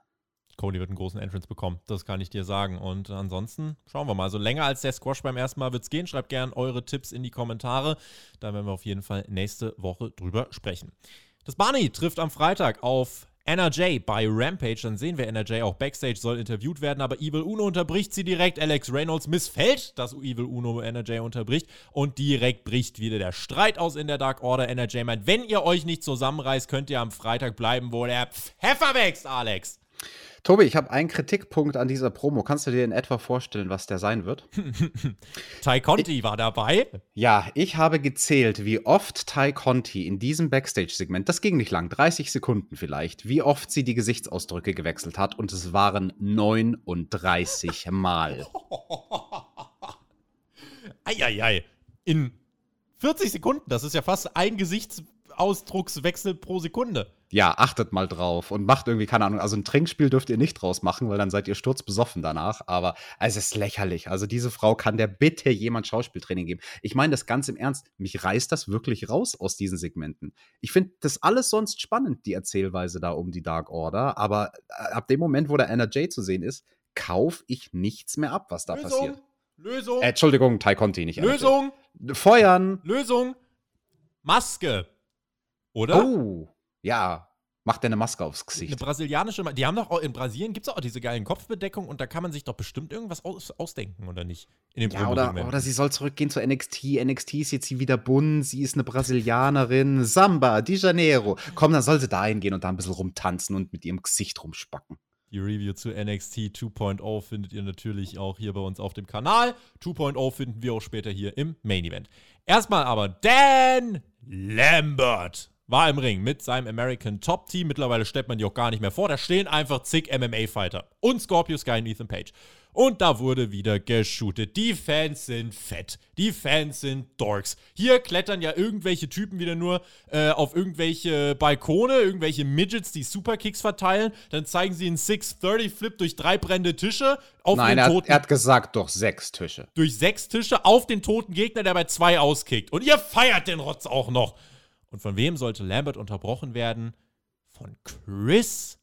Cody wird einen großen Entrance bekommen, das kann ich dir sagen. Und ansonsten schauen wir mal. Also länger als der Squash beim ersten Mal wird es gehen. Schreibt gerne eure Tipps in die Kommentare. Da werden wir auf jeden Fall nächste Woche drüber sprechen. Das Barney trifft am Freitag auf NRJ bei Rampage. Dann sehen wir NRJ auch backstage, soll interviewt werden, aber Evil Uno unterbricht sie direkt. Alex Reynolds missfällt, dass Evil Uno NRJ unterbricht und direkt bricht wieder der Streit aus in der Dark Order. NRJ meint, wenn ihr euch nicht zusammenreißt, könnt ihr am Freitag bleiben, wo der Pfeffer wächst, Alex. Tobi, ich habe einen Kritikpunkt an dieser Promo. Kannst du dir in etwa vorstellen, was der sein wird? Ty Conti ich, war dabei. Ja, ich habe gezählt, wie oft Ty Conti in diesem Backstage-Segment, das ging nicht lang, 30 Sekunden vielleicht, wie oft sie die Gesichtsausdrücke gewechselt hat und es waren 39 Mal. Eieiei. In 40 Sekunden, das ist ja fast ein Gesichts Farbaustrugswechsel pro Sekunde. Ja, achtet mal drauf und macht irgendwie, keine Ahnung, also ein Trinkspiel dürft ihr nicht draus machen, weil dann seid ihr sturzbesoffen danach. Aber es ist lächerlich. Also diese Frau kann der bitte jemand Schauspieltraining geben. Ich meine das ganz im Ernst. Mich reißt das wirklich raus aus diesen Segmenten. Ich finde das alles sonst spannend, die Erzählweise da um die Dark Order. Aber äh, ab dem Moment, wo der Anna Jay zu sehen ist, kaufe ich nichts mehr ab, was da Lösung. passiert. Lösung. Äh, Entschuldigung, Tai Conti, nicht Lösung. Feuern. Lösung. Maske. Oder? Oh, ja. Macht der eine Maske aufs Eine Gesicht. brasilianische, Ma- die haben doch auch in Brasilien gibt es auch diese geilen Kopfbedeckungen und da kann man sich doch bestimmt irgendwas aus, ausdenken, oder nicht? In dem Ja, oder, oder sie soll zurückgehen zu NXT. NXT ist jetzt sie wieder bunt, sie ist eine Brasilianerin. Samba, de Janeiro. Komm, dann soll sie da hingehen und da ein bisschen rumtanzen und mit ihrem Gesicht rumspacken. Die Review zu NXT 2.0 findet ihr natürlich auch hier bei uns auf dem Kanal. 2.0 finden wir auch später hier im Main Event. Erstmal aber Dan Lambert war im Ring mit seinem American Top Team. Mittlerweile stellt man die auch gar nicht mehr vor. Da stehen einfach zig MMA-Fighter und Scorpio Sky und Ethan Page. Und da wurde wieder geshootet. Die Fans sind fett. Die Fans sind Dorks. Hier klettern ja irgendwelche Typen wieder nur äh, auf irgendwelche Balkone, irgendwelche Midgets, die Superkicks verteilen. Dann zeigen sie einen 630-Flip durch drei brennende Tische auf Nein, den er hat, toten er hat gesagt, doch sechs Tische. durch sechs Tische auf den toten Gegner, der bei zwei auskickt. Und ihr feiert den Rotz auch noch. Und von wem sollte Lambert unterbrochen werden? Von Chris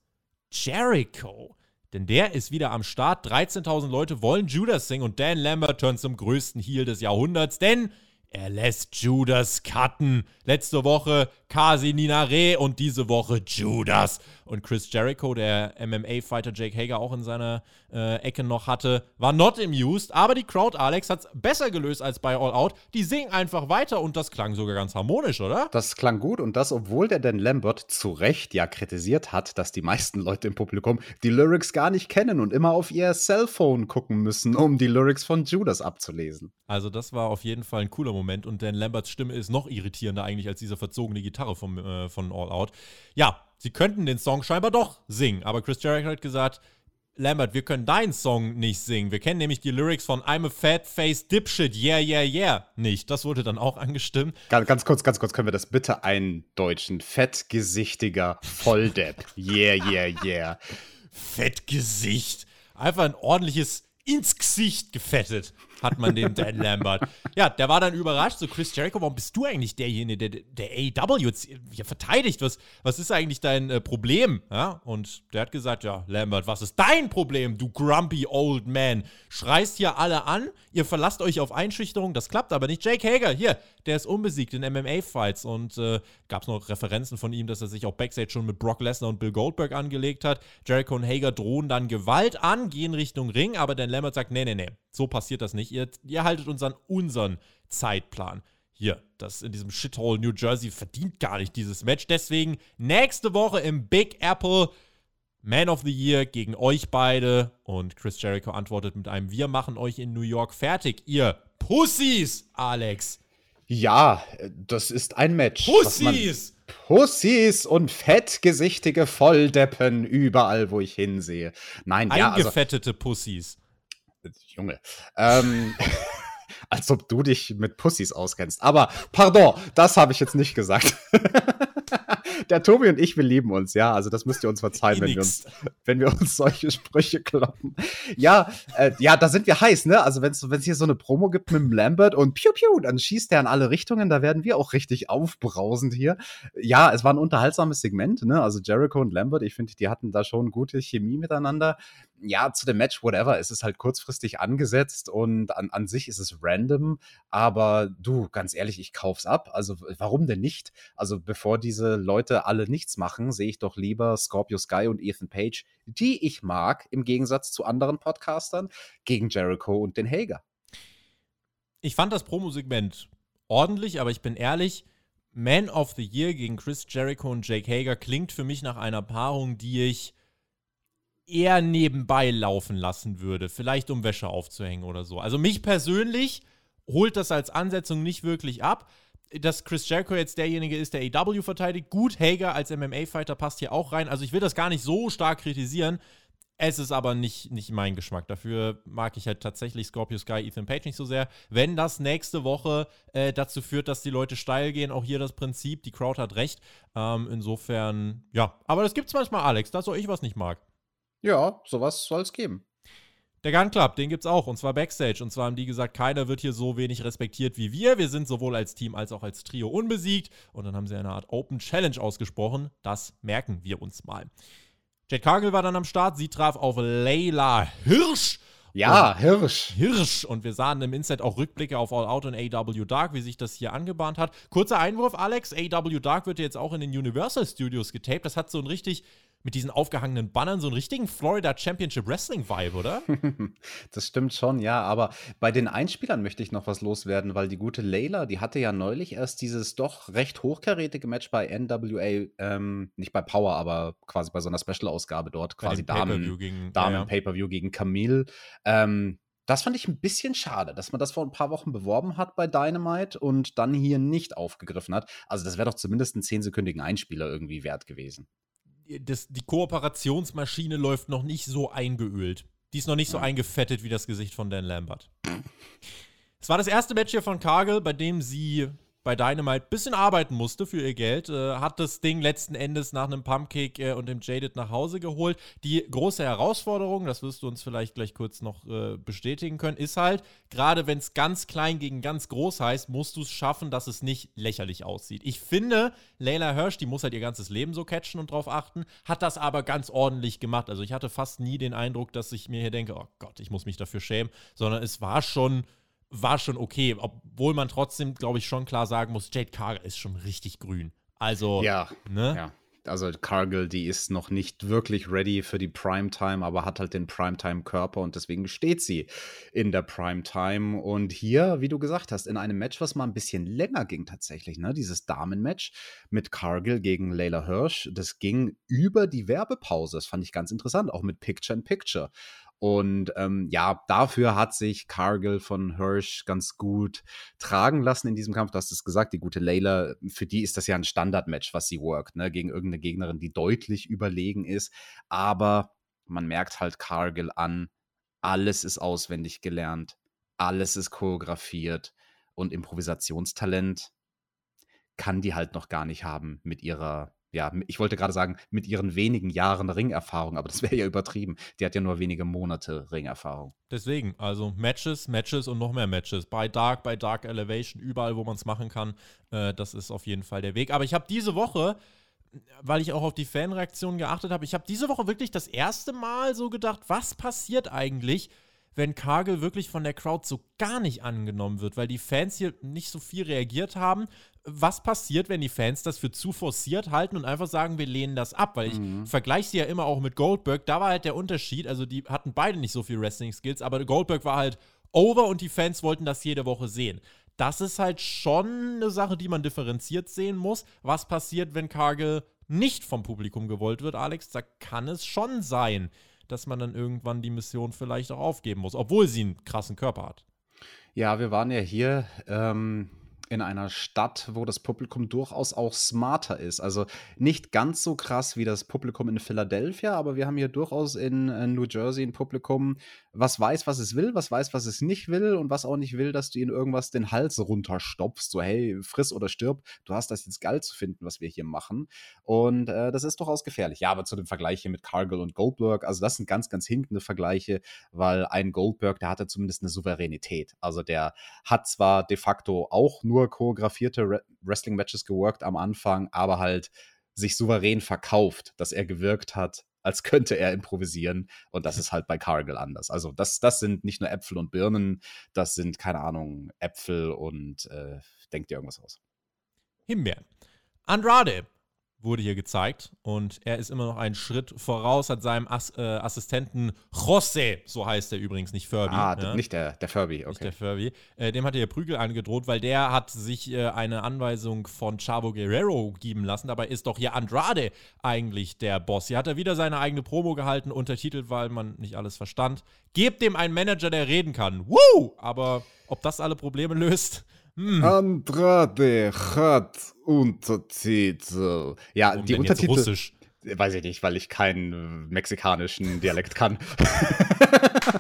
Jericho. Denn der ist wieder am Start. 13.000 Leute wollen Judas singen und Dan Lambert turnt zum größten Heel des Jahrhunderts, denn er lässt Judas cutten. Letzte Woche Kasi Ninare und diese Woche Judas. Und Chris Jericho, der MMA-Fighter Jake Hager auch in seiner äh, Ecke noch hatte, war not amused. Aber die Crowd, Alex, hat es besser gelöst als bei All Out. Die singen einfach weiter und das klang sogar ganz harmonisch, oder? Das klang gut und das, obwohl der Dan Lambert zu Recht ja kritisiert hat, dass die meisten Leute im Publikum die Lyrics gar nicht kennen und immer auf ihr Cellphone gucken müssen, um die Lyrics von Judas abzulesen. Also das war auf jeden Fall ein cooler Moment und Dan Lamberts Stimme ist noch irritierender eigentlich als diese verzogene Gitarre vom, äh, von All Out. Ja, sie könnten den Song scheinbar doch singen, aber Chris Jericho hat gesagt, Lambert, wir können deinen Song nicht singen. Wir kennen nämlich die Lyrics von I'm a fat face dipshit, yeah, yeah, yeah nicht. Das wurde dann auch angestimmt. Ganz, ganz kurz, ganz kurz, können wir das bitte eindeutschen? Fettgesichtiger Volldepp. Yeah, yeah, yeah. Fettgesicht. Einfach ein ordentliches ins Gesicht gefettet, hat man dem Dan Lambert. Ja, der war dann überrascht. So, Chris Jericho, warum bist du eigentlich derjenige, der, der AEW jetzt hier verteidigt? Was, was ist eigentlich dein äh, Problem? Ja, und der hat gesagt, ja, Lambert, was ist dein Problem, du grumpy old man? Schreist hier alle an, ihr verlasst euch auf Einschüchterung, das klappt aber nicht. Jake Hager, hier, der ist unbesiegt in MMA-Fights und äh, gab es noch Referenzen von ihm, dass er sich auch Backstage schon mit Brock Lesnar und Bill Goldberg angelegt hat. Jericho und Hager drohen dann Gewalt an, gehen Richtung Ring, aber Dan Lambert sagt, nee, nee, nee, so passiert das nicht. Ihr, ihr haltet uns an unseren Zeitplan. Hier, das in diesem Shithole New Jersey verdient gar nicht dieses Match. Deswegen nächste Woche im Big Apple Man of the Year gegen euch beide. Und Chris Jericho antwortet mit einem Wir machen euch in New York fertig, ihr Pussys, Alex. Ja, das ist ein Match. Pussys! Pussys und fettgesichtige Volldeppen überall, wo ich hinsehe. Nein, ja, also, Eingefettete Pussys. Junge. Ähm, als ob du dich mit Pussys auskennst. Aber, pardon, das habe ich jetzt nicht gesagt. Der Tobi und ich, wir lieben uns, ja. Also das müsst ihr uns verzeihen, wenn wir uns, wenn wir uns solche Sprüche kloppen. Ja, äh, ja, da sind wir heiß, ne? Also wenn es hier so eine Promo gibt mit dem Lambert und piu piu, dann schießt der in alle Richtungen, da werden wir auch richtig aufbrausend hier. Ja, es war ein unterhaltsames Segment, ne? Also Jericho und Lambert, ich finde, die hatten da schon gute Chemie miteinander. Ja, zu dem Match, whatever, es ist halt kurzfristig angesetzt und an, an sich ist es random, aber du, ganz ehrlich, ich kauf's ab. Also warum denn nicht? Also bevor diese Leute alle nichts machen, sehe ich doch lieber Scorpio Sky und Ethan Page, die ich mag, im Gegensatz zu anderen Podcastern, gegen Jericho und den Hager. Ich fand das Promo-Segment ordentlich, aber ich bin ehrlich, Man of the Year gegen Chris Jericho und Jake Hager klingt für mich nach einer Paarung, die ich eher nebenbei laufen lassen würde. Vielleicht um Wäsche aufzuhängen oder so. Also mich persönlich holt das als Ansetzung nicht wirklich ab. Dass Chris Jericho jetzt derjenige ist, der AW verteidigt. Gut, Hager als MMA-Fighter passt hier auch rein. Also ich will das gar nicht so stark kritisieren. Es ist aber nicht, nicht mein Geschmack. Dafür mag ich halt tatsächlich Scorpio Sky, Ethan Page nicht so sehr. Wenn das nächste Woche äh, dazu führt, dass die Leute steil gehen, auch hier das Prinzip, die Crowd hat recht. Ähm, insofern, ja. Aber das gibt es manchmal, Alex, dass auch ich was nicht mag. Ja, sowas soll es geben. Der Gun Club, den gibt's auch, und zwar Backstage. Und zwar haben die gesagt, keiner wird hier so wenig respektiert wie wir. Wir sind sowohl als Team als auch als Trio unbesiegt. Und dann haben sie eine Art Open Challenge ausgesprochen. Das merken wir uns mal. Jade Cargill war dann am Start. Sie traf auf Layla Hirsch. Ja, und Hirsch. Hirsch. Und wir sahen im Inset auch Rückblicke auf All Out und AW Dark, wie sich das hier angebahnt hat. Kurzer Einwurf, Alex. AW Dark wird jetzt auch in den Universal Studios getaped. Das hat so ein richtig mit diesen aufgehangenen Bannern so einen richtigen Florida Championship Wrestling Vibe, oder? das stimmt schon, ja. Aber bei den Einspielern möchte ich noch was loswerden, weil die gute Layla, die hatte ja neulich erst dieses doch recht hochkarätige Match bei NWA, ähm, nicht bei Power, aber quasi bei so einer Special-Ausgabe dort, quasi Damen, gegen, Damen ja, ja. Pay-Per-View gegen Camille. Ähm, das fand ich ein bisschen schade, dass man das vor ein paar Wochen beworben hat bei Dynamite und dann hier nicht aufgegriffen hat. Also, das wäre doch zumindest einen 10-sekündigen Einspieler irgendwie wert gewesen das, die Kooperationsmaschine läuft noch nicht so eingeölt. Die ist noch nicht so eingefettet wie das Gesicht von Dan Lambert. Es war das erste Match hier von Cargill, bei dem sie bei Dynamite ein bisschen arbeiten musste für ihr Geld, äh, hat das Ding letzten Endes nach einem Pumpkick äh, und dem Jaded nach Hause geholt. Die große Herausforderung, das wirst du uns vielleicht gleich kurz noch äh, bestätigen können, ist halt, gerade wenn es ganz klein gegen ganz groß heißt, musst du es schaffen, dass es nicht lächerlich aussieht. Ich finde, Layla Hirsch, die muss halt ihr ganzes Leben so catchen und drauf achten, hat das aber ganz ordentlich gemacht. Also ich hatte fast nie den Eindruck, dass ich mir hier denke, oh Gott, ich muss mich dafür schämen, sondern es war schon war schon okay, obwohl man trotzdem, glaube ich, schon klar sagen muss, Jade Cargill ist schon richtig grün. Also, ja, ne? Ja. Also Cargill, die ist noch nicht wirklich ready für die Primetime, aber hat halt den Primetime-Körper und deswegen steht sie in der Primetime. Und hier, wie du gesagt hast, in einem Match, was mal ein bisschen länger ging tatsächlich, ne? Dieses Damenmatch mit Cargill gegen Layla Hirsch, das ging über die Werbepause. Das fand ich ganz interessant, auch mit Picture in Picture. Und ähm, ja, dafür hat sich Cargill von Hirsch ganz gut tragen lassen in diesem Kampf. Du hast es gesagt, die gute Layla, für die ist das ja ein Standardmatch, was sie workt, ne? gegen irgendeine Gegnerin, die deutlich überlegen ist. Aber man merkt halt Cargill an, alles ist auswendig gelernt, alles ist choreografiert und Improvisationstalent kann die halt noch gar nicht haben mit ihrer ja, ich wollte gerade sagen, mit ihren wenigen Jahren Ringerfahrung, aber das wäre ja übertrieben. Die hat ja nur wenige Monate Ringerfahrung. Deswegen, also Matches, Matches und noch mehr Matches. Bei Dark, bei Dark Elevation, überall, wo man es machen kann. Äh, das ist auf jeden Fall der Weg. Aber ich habe diese Woche, weil ich auch auf die Fanreaktionen geachtet habe, ich habe diese Woche wirklich das erste Mal so gedacht, was passiert eigentlich, wenn Cargill wirklich von der Crowd so gar nicht angenommen wird, weil die Fans hier nicht so viel reagiert haben. Was passiert, wenn die Fans das für zu forciert halten und einfach sagen, wir lehnen das ab? Weil ich mhm. vergleiche sie ja immer auch mit Goldberg. Da war halt der Unterschied. Also, die hatten beide nicht so viel Wrestling-Skills, aber Goldberg war halt over und die Fans wollten das jede Woche sehen. Das ist halt schon eine Sache, die man differenziert sehen muss. Was passiert, wenn Cargill nicht vom Publikum gewollt wird, Alex? Da kann es schon sein, dass man dann irgendwann die Mission vielleicht auch aufgeben muss, obwohl sie einen krassen Körper hat. Ja, wir waren ja hier ähm, in einer Stadt, wo das Publikum durchaus auch smarter ist. Also nicht ganz so krass wie das Publikum in Philadelphia, aber wir haben hier durchaus in, New Jersey ein Publikum, was weiß, was es will, was weiß, was es nicht will und was auch nicht will, dass du ihnen irgendwas den Hals runterstopfst. So, hey, friss oder stirb, du hast das jetzt geil zu finden, was wir hier machen. Und äh, das ist durchaus gefährlich. Ja, aber zu dem Vergleich hier mit Cargill und Goldberg, also das sind ganz, ganz hinkende Vergleiche, weil ein Goldberg, der hatte zumindest eine Souveränität. Also der hat zwar de facto auch nur choreografierte Wrestling-Matches geworkt am Anfang, aber halt sich souverän verkauft, dass er gewirkt hat, als könnte er improvisieren. Und das ist halt bei Cargill anders. Also das, das sind nicht nur Äpfel und Birnen, das sind, keine Ahnung, Äpfel und äh, denkt dir irgendwas aus. Himbeeren. Andrade wurde hier gezeigt und er ist immer noch einen Schritt voraus, hat seinem As äh, Assistenten José, so heißt er übrigens, nicht Furby. Ah, ja? nicht der, der Furby, okay. Nicht der Furby. Äh, dem hat er Prügel angedroht, weil der hat sich äh, eine Anweisung von Chavo Guerrero geben lassen. Dabei ist doch hier Andrade eigentlich der Boss. Hier hat er wieder seine eigene Promo gehalten, untertitelt, weil man nicht alles verstand. Gebt dem einen Manager, der reden kann. Woo! Aber ob das alle Probleme löst, hm. Andrade hat Untertitel. Ja, oh, die Untertitel. Russisch? weiß ich nicht, weil ich keinen mexikanischen Dialekt kann.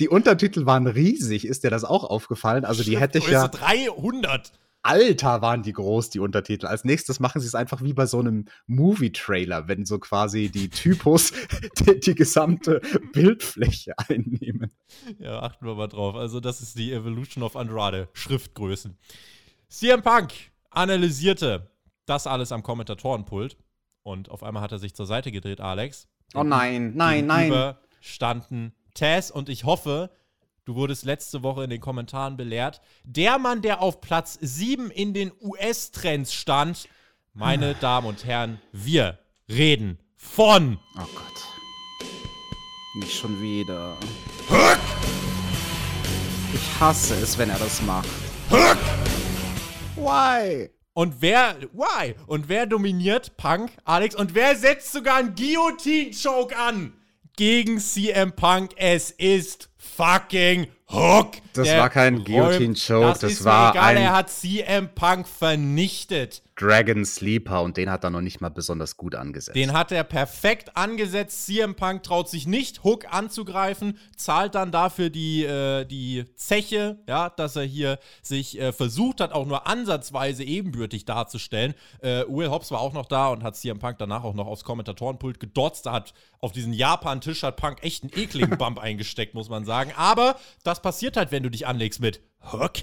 die Untertitel waren riesig. Ist dir das auch aufgefallen? Also die hätte ich ja. 300. Alter, waren die groß, die Untertitel. Als nächstes machen sie es einfach wie bei so einem Movie-Trailer, wenn so quasi die Typos die, die, gesamte Bildfläche einnehmen. Ja, achten wir mal drauf. Also, das ist die Evolution of Andrade. Schriftgrößen. CM Punk analysierte das alles am Kommentatorenpult und auf einmal hat er sich zur Seite gedreht, Alex. Oh nein, nein, nein. standen Taz und ich hoffe, Du wurdest letzte Woche in den Kommentaren belehrt. Der Mann, der auf Platz 7 in den US-Trends stand, meine Damen und Herren, wir reden von. Oh Gott. Nicht schon wieder. Hook! Ich hasse es, wenn er das macht. Hook! Why? Und wer, why? Und wer dominiert Punk, Alex? Und wer setzt sogar einen Guillotine-Choke an? Gegen CM Punk. Es ist fucking Hook. Das war kein Guillotine-Choke, das, das war egal, ein... Er hat CM Punk vernichtet. Dragon Sleeper und den hat er noch nicht mal besonders gut angesetzt. Den hat er perfekt angesetzt. CM Punk traut sich nicht, Hook anzugreifen, zahlt dann dafür die, äh, die Zeche, ja, dass er hier sich äh, versucht hat, auch nur ansatzweise ebenbürtig darzustellen. Äh, Will Hobbs war auch noch da und hat CM Punk danach auch noch aufs Kommentatorenpult gedotzt. Da hat auf diesen Japan-Tisch hat Punk echt einen ekligen Bump eingesteckt, muss man sagen. Aber das passiert halt, wenn du dich anlegst mit Hook.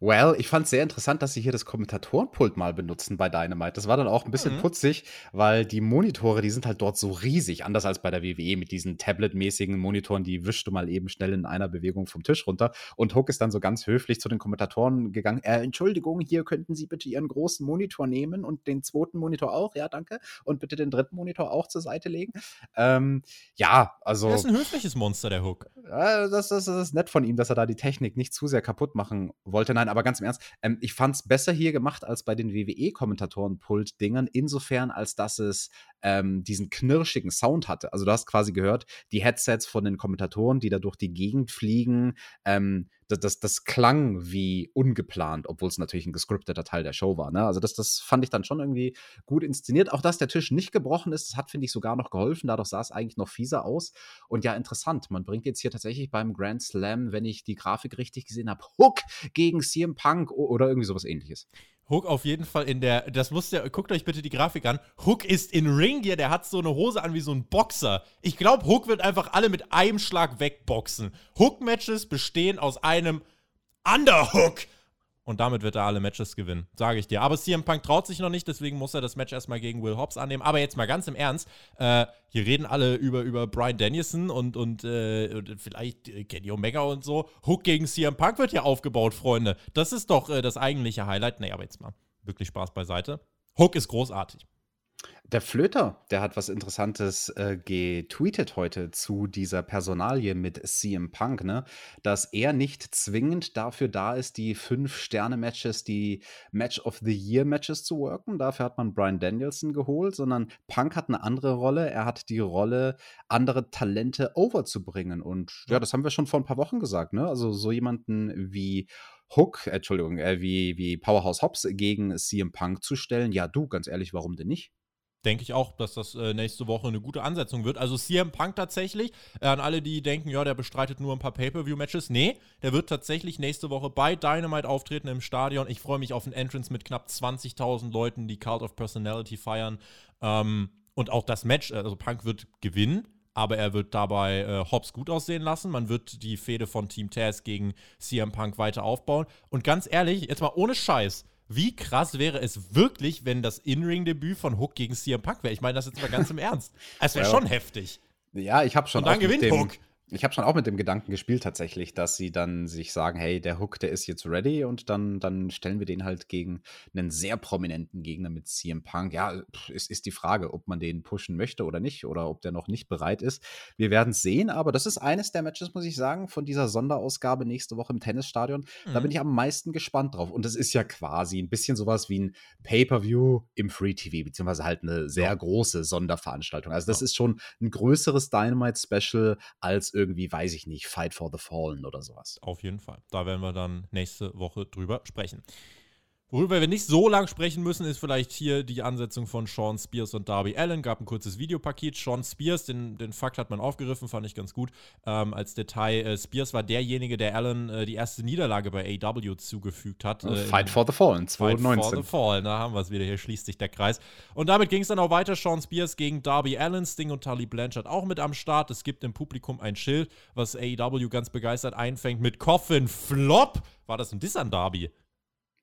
Well, ich fand es sehr interessant, dass sie hier das Kommentatorenpult mal benutzen bei Dynamite. Das war dann auch ein bisschen mhm. putzig, weil die Monitore, die sind halt dort so riesig, anders als bei der WWE mit diesen Tablet-mäßigen Monitoren, die wischst du mal eben schnell in einer Bewegung vom Tisch runter. Und Hook ist dann so ganz höflich zu den Kommentatoren gegangen. Äh, Entschuldigung, hier könnten Sie bitte Ihren großen Monitor nehmen und den zweiten Monitor auch, ja, danke. Und bitte den dritten Monitor auch zur Seite legen. Ähm, ja, also. Er ist ein höfliches Monster, der Hook. Äh, das, das, das ist nett von ihm, dass er da die Technik nicht zu sehr kaputt machen wollte. Nein, Nein, aber ganz im Ernst, ähm, ich fand es besser hier gemacht als bei den WWE-Kommentatoren-Pult-Dingern, insofern, als dass es ähm, diesen knirschigen Sound hatte. Also du hast quasi gehört, die Headsets von den Kommentatoren, die da durch die Gegend fliegen, ähm, das, das, das klang wie ungeplant, obwohl es natürlich ein gescripteter Teil der Show war. Ne? Also das, das fand ich dann schon irgendwie gut inszeniert. Auch dass der Tisch nicht gebrochen ist, das hat, finde ich, sogar noch geholfen. Dadurch sah es eigentlich noch fieser aus. Und ja, interessant. Man bringt jetzt hier tatsächlich beim Grand Slam, wenn ich die Grafik richtig gesehen habe, Hook gegen CM Punk oder irgendwie sowas ähnliches. Hook auf jeden Fall in der, das muss ja, guckt euch bitte die Grafik an. Hook ist in Ring Gear, der hat so eine Hose an wie so ein Boxer. Ich glaube, Hook wird einfach alle mit einem Schlag wegboxen. Hook-Matches bestehen aus einem Underhook. Und damit wird er alle Matches gewinnen, sage ich dir. Aber CM Punk traut sich noch nicht, deswegen muss er das Match erstmal gegen Will Hobbs annehmen. Aber jetzt mal ganz im Ernst, äh, hier reden alle über, über Brian Danielson und, und, äh, und vielleicht äh, Kenny Omega und so. Hook gegen CM Punk wird hier aufgebaut, Freunde. Das ist doch äh, das eigentliche Highlight. Nee, aber jetzt mal wirklich Spaß beiseite. Hook ist großartig. Der Flöter, der hat was Interessantes äh, getweetet heute zu dieser Personalie mit CM Punk, ne? Dass er nicht zwingend dafür da ist, die Fünf-Sterne-Matches, die Match of the Year-Matches zu worken. Dafür hat man Brian Danielson geholt, sondern Punk hat eine andere Rolle. Er hat die Rolle, andere Talente overzubringen. Und ja, das haben wir schon vor ein paar Wochen gesagt, ne? Also so jemanden wie Hook, Entschuldigung, äh, wie, wie Powerhouse Hobbs gegen CM Punk zu stellen. Ja, du, ganz ehrlich, warum denn nicht? Denke ich auch, dass das äh, nächste Woche eine gute Ansetzung wird. Also CM Punk tatsächlich, äh, an alle, die denken, ja, der bestreitet nur ein paar Pay-Per-View-Matches. Nee, der wird tatsächlich nächste Woche bei Dynamite auftreten im Stadion. Ich freue mich auf ein Entrance mit knapp 20.000 Leuten, die Cult of Personality feiern. Ähm, und auch das Match, also Punk wird gewinnen. Aber er wird dabei äh, Hobbs gut aussehen lassen. Man wird die Fehde von Team Taz gegen CM Punk weiter aufbauen. Und ganz ehrlich, jetzt mal ohne Scheiß, wie krass wäre es wirklich, wenn das In-Ring-Debüt von Hook gegen CM Punk wäre? Ich meine das jetzt mal ganz im Ernst. Es wäre ja. schon heftig. Ja, ich habe schon. Und dann gewinnt Hook ich habe schon auch mit dem Gedanken gespielt tatsächlich, dass sie dann sich sagen, hey, der Hook, der ist jetzt ready und dann, dann stellen wir den halt gegen einen sehr prominenten Gegner mit CM Punk. Ja, es ist die Frage, ob man den pushen möchte oder nicht oder ob der noch nicht bereit ist. Wir werden es sehen, aber das ist eines der Matches, muss ich sagen, von dieser Sonderausgabe nächste Woche im Tennisstadion. Mhm. Da bin mhm. ich am meisten gespannt drauf. Und das ist ja quasi ein bisschen sowas wie ein Pay-Per-View im Free TV, beziehungsweise halt eine sehr große Sonderveranstaltung. Also das ist schon ein größeres Dynamite-Special als irgendwie, weiß ich nicht, Fight for the Fallen oder sowas. Auf jeden Fall. Da werden wir dann nächste Woche drüber sprechen. Worüber wir nicht so lang sprechen müssen, ist vielleicht hier die Ansetzung von Sean Spears und Darby Allen. Gab ein kurzes Videopaket. Sean Spears, den, den Fakt hat man aufgegriffen, fand ich ganz gut. Ähm, als Detail, äh, Spears war derjenige, der Allen äh, die erste Niederlage bei AW zugefügt hat. Äh, Fight for the Fallen, 2019. Fight for the Fallen, da haben wir es wieder, hier schließt sich der Kreis. Und damit ging es dann auch weiter. Sean Spears gegen Darby Allen, Sting und Tully Blanchard auch mit am Start. Es gibt im Publikum ein Schild, was AEW ganz begeistert einfängt mit Coffin Flop. War das ein Diss an Darby?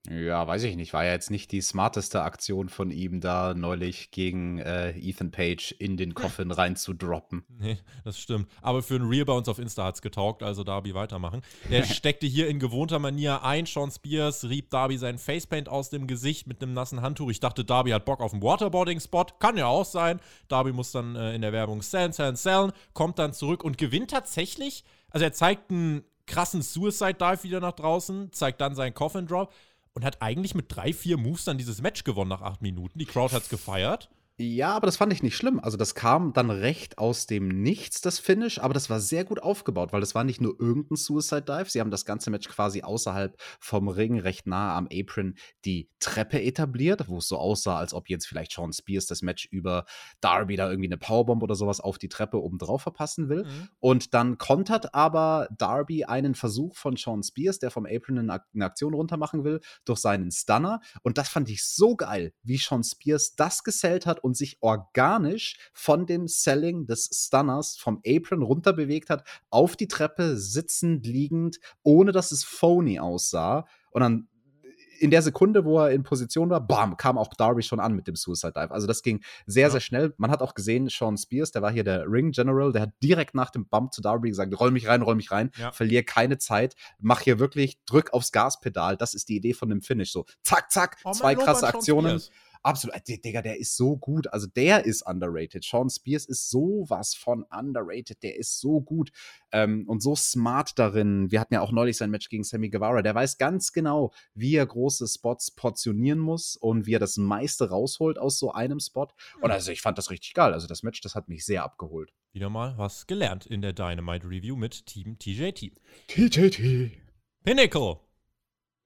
Ja, weiß ich nicht. War ja jetzt nicht die smarteste Aktion von ihm, da neulich gegen äh, Ethan Page in den Coffin reinzudroppen. Nee, das stimmt. Aber für ein Real bei uns auf Insta hat es getaugt, also Darby weitermachen. Der steckte hier in gewohnter Manier ein. Sean Spears rieb Darby seinen Facepaint aus dem Gesicht mit einem nassen Handtuch. Ich dachte, Darby hat Bock auf einen Waterboarding-Spot. Kann ja auch sein. Darby muss dann äh, in der Werbung sellen, sellen, sellen, kommt dann zurück und gewinnt tatsächlich. Also er zeigt einen krassen Suicide Dive wieder nach draußen, zeigt dann seinen Coffin Drop und hat eigentlich mit drei, vier Moves dann dieses Match gewonnen nach acht Minuten. Die Crowd hat es gefeiert. Ja, aber das fand ich nicht schlimm. Also, das kam dann recht aus dem Nichts, das Finish, aber das war sehr gut aufgebaut, weil das war nicht nur irgendein Suicide Dive. Sie haben das ganze Match quasi außerhalb vom Ring, recht nah am Apron, die Treppe etabliert, wo es so aussah, als ob jetzt vielleicht Sean Spears das Match über Darby da irgendwie eine Powerbomb oder sowas auf die Treppe oben drauf verpassen will. Mhm. Und dann kontert aber Darby einen Versuch von Sean Spears, der vom Apron eine Aktion runtermachen will, durch seinen Stunner. Und das fand ich so geil, wie Sean Spears das gesellt hat und sich organisch von dem Selling des Stunners vom Apron runter bewegt hat, auf die Treppe, sitzend, liegend, ohne dass es phony aussah. Und dann in der Sekunde, wo er in Position war, bam, kam auch Darby schon an mit dem Suicide Dive. Also das ging sehr, ja. sehr schnell. Man hat auch gesehen, Sean Spears, der war hier der Ring General, der hat direkt nach dem Bump zu Darby gesagt, roll mich rein, roll mich rein, ja. verliere keine Zeit, mach hier wirklich, drück aufs Gaspedal. Das ist die Idee von dem Finish. So, zack, zack, oh, zwei krasse Aktionen. Spears. Absolut. Äh, Digga, der ist so gut. Also der ist underrated. Sean Spears ist sowas von underrated. Der ist so gut ähm, und so smart darin. Wir hatten ja auch neulich sein Match gegen Sammy Guevara. Der weiß ganz genau, wie er große Spots portionieren muss und wie er das meiste rausholt aus so einem Spot. Und also ich fand das richtig geil. Also das Match, das hat mich sehr abgeholt. Wieder mal was gelernt in der Dynamite Review mit Team TJT. TJT. Pinnacle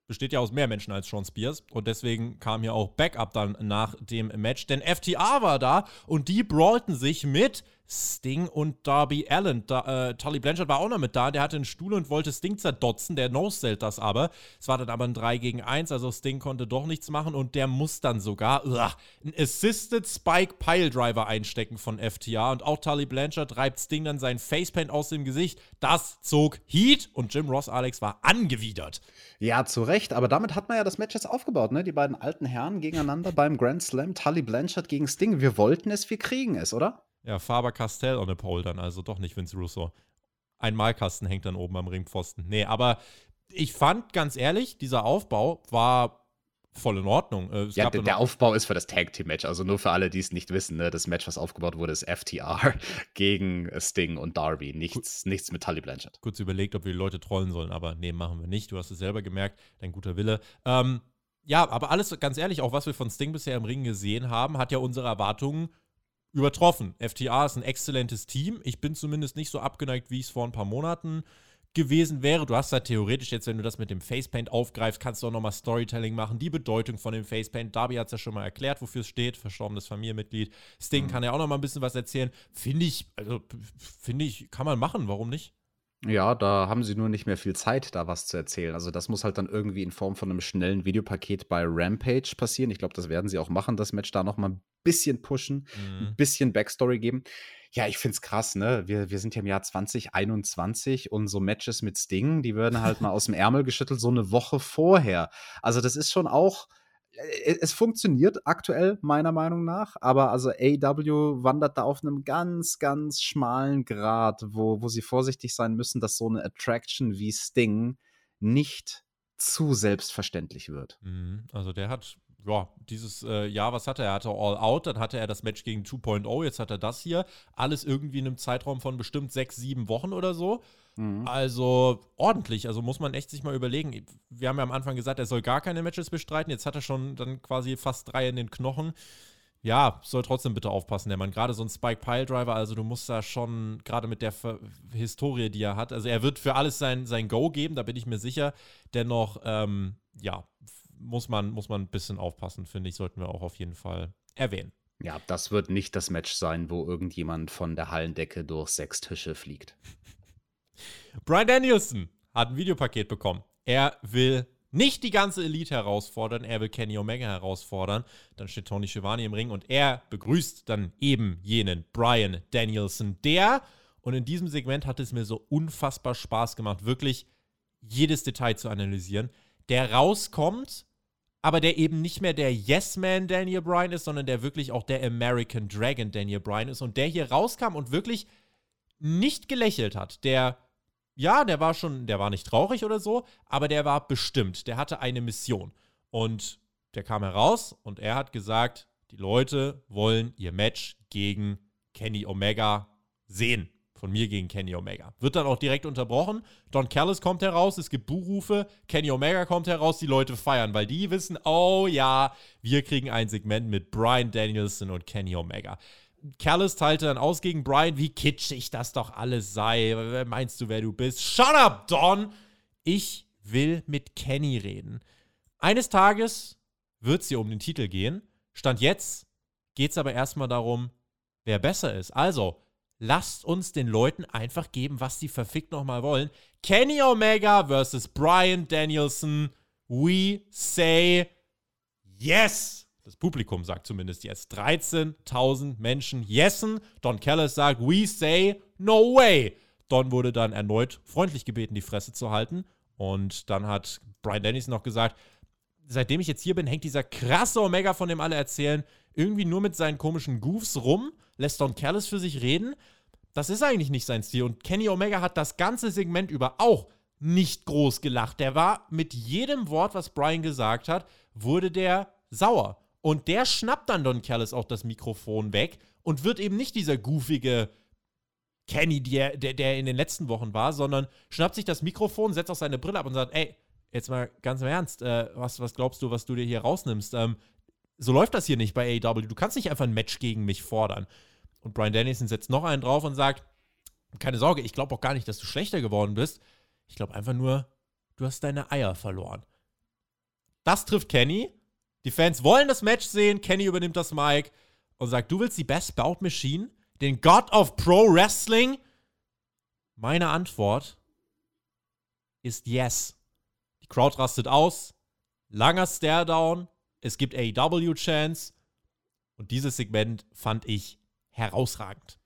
besteht ja aus mehr Menschen als Sean Spears. Und deswegen kam hier auch Backup dann nach dem Match, denn FTA war da und die brawlten sich mit Sting und Darby Allen. Da, äh, Tully Blanchard war auch noch mit da. Der hatte einen Stuhl und wollte Sting zerdotzen. Der no-stellt das aber. Es war dann aber ein 3 gegen 1, also Sting konnte doch nichts machen und der muss dann sogar ugh, einen Assisted Spike Pile Driver einstecken von FTA. Und auch Tully Blanchard reibt Sting dann sein Facepaint aus dem Gesicht. Das zog Heat und Jim Ross Alex war angewidert. Ja, zu Recht, aber damit hat man ja das Match jetzt aufgebaut, ne? Die beiden alten Herren gegeneinander beim Grand Slam, Tully Blanchard gegen Sting. Wir wollten es, wir kriegen es, oder? Ja, Faber Castell on a Pole dann, also doch nicht Vince Russo. Ein Malkasten hängt dann oben am Ringpfosten. Nee, aber ich fand ganz ehrlich, dieser Aufbau war voll in Ordnung. Äh, ja, der, der Aufbau ist für das Tag Team Match. Also nur für alle, die es nicht wissen, ne? das Match, was aufgebaut wurde, ist FTR gegen Sting und Darby. Nichts, Gut. nichts mit Tully Blanchard. Kurz überlegt, ob wir die Leute trollen sollen, aber nee, machen wir nicht. Du hast es selber gemerkt, dein guter Wille. Ähm, ja, aber alles ganz ehrlich, auch was wir von Sting bisher im Ring gesehen haben, hat ja unsere Erwartungen übertroffen. FTA ist ein exzellentes Team. Ich bin zumindest nicht so abgeneigt, wie ich es vor ein paar Monaten gewesen wäre. Du hast da theoretisch jetzt, wenn du das mit dem Facepaint aufgreifst, kannst du auch nochmal Storytelling machen, die Bedeutung von dem Facepaint. Darby hat es ja schon mal erklärt, wofür es steht, verstorbenes Familienmitglied. Sting mhm. kann ja auch nochmal ein bisschen was erzählen. Finde ich, also finde ich, kann man machen, warum nicht? Ja, da haben sie nur nicht mehr viel Zeit, da was zu erzählen. Also das muss halt dann irgendwie in Form von einem schnellen Videopaket bei Rampage passieren. Ich glaube, das werden sie auch machen, das Match da noch mal ein bisschen pushen, mhm. ein bisschen Backstory geben. Ja, ich finde es krass, ne? Wir, wir sind ja im Jahr 2021 und so Matches mit Sting, die werden halt mal aus dem Ärmel geschüttelt, so eine Woche vorher. Also das ist schon auch es funktioniert aktuell meiner Meinung nach, aber also AW wandert da auf einem ganz, ganz schmalen Grad, wo, wo sie vorsichtig sein müssen, dass so eine Attraction wie Sting nicht zu selbstverständlich wird. Mhm. Also der hat ja, dieses äh, Jahr, was hatte er? Er hatte All Out, dann hatte er das Match gegen 2.0, jetzt hat er das hier. Alles irgendwie in einem Zeitraum von bestimmt sechs, sieben Wochen oder so. Mhm. Also ordentlich, also muss man echt sich mal überlegen. Wir haben ja am Anfang gesagt, er soll gar keine Matches bestreiten. Jetzt hat er schon dann quasi fast drei in den Knochen. Ja, soll trotzdem bitte aufpassen, der Mann. Gerade so ein Spike Pile Driver, also du musst da schon, gerade mit der Ver Historie, die er hat, also er wird für alles sein, sein Go geben, da bin ich mir sicher. Dennoch, ähm, ja, muss man, muss man ein bisschen aufpassen, finde ich, sollten wir auch auf jeden Fall erwähnen. Ja, das wird nicht das Match sein, wo irgendjemand von der Hallendecke durch sechs Tische fliegt. Brian Danielson hat ein Videopaket bekommen. Er will nicht die ganze Elite herausfordern, er will Kenny Omega herausfordern. Dann steht Tony Schiavone im Ring und er begrüßt dann eben jenen Brian Danielson, der, und in diesem Segment hat es mir so unfassbar Spaß gemacht, wirklich jedes Detail zu analysieren, der rauskommt, aber der eben nicht mehr der Yes-Man Daniel Bryan ist, sondern der wirklich auch der American Dragon Daniel Bryan ist und der hier rauskam und wirklich nicht gelächelt hat, der ja, der war schon, der war nicht traurig oder so, aber der war bestimmt. Der hatte eine Mission. Und der kam heraus und er hat gesagt, die Leute wollen ihr Match gegen Kenny Omega sehen. Von mir gegen Kenny Omega. Wird dann auch direkt unterbrochen. Don Callis kommt heraus, es gibt Buhrufe. Kenny Omega kommt heraus, die Leute feiern, weil die wissen, oh ja, wir kriegen ein Segment mit Brian Danielson und Kenny Omega. Callis teilte dann aus gegen Brian, wie kitschig das doch alles sei. Meinst du, wer du bist? Shut up, Don! Ich will mit Kenny reden. Eines Tages wird es hier um den Titel gehen. Stand jetzt geht es aber erstmal darum, wer besser ist. Also, lasst uns den Leuten einfach geben, was sie verfickt nochmal wollen. Kenny Omega versus Brian Danielson. We say yes! Das Publikum sagt zumindest jetzt 13.000 Menschen yessen. Don Callis sagt, we say no way. Don wurde dann erneut freundlich gebeten, die Fresse zu halten. Und dann hat Brian Dennis noch gesagt, seitdem ich jetzt hier bin, hängt dieser krasse Omega, von dem alle erzählen, irgendwie nur mit seinen komischen Goofs rum, lässt Don Callis für sich reden. Das ist eigentlich nicht sein Stil. Und Kenny Omega hat das ganze Segment über auch nicht groß gelacht. Der war mit jedem Wort, was Brian gesagt hat, wurde der sauer. Und der schnappt dann Don Callis auch das Mikrofon weg und wird eben nicht dieser goofige Kenny, der, der, der in den letzten Wochen war, sondern schnappt sich das Mikrofon, setzt auch seine Brille ab und sagt, ey, jetzt mal ganz im Ernst, äh, was, was glaubst du, was du dir hier rausnimmst? Ähm, so läuft das hier nicht bei AEW. Du kannst nicht einfach ein Match gegen mich fordern. Und Brian Dennison setzt noch einen drauf und sagt, keine Sorge, ich glaube auch gar nicht, dass du schlechter geworden bist. Ich glaube einfach nur, du hast deine Eier verloren. Das trifft Kenny die Fans wollen das Match sehen. Kenny übernimmt das Mic und sagt: Du willst die Best Bout Machine? Den God of Pro Wrestling? Meine Antwort ist yes. Die Crowd rastet aus. Langer Stare-Down. Es gibt AEW-Chance. Und dieses Segment fand ich herausragend.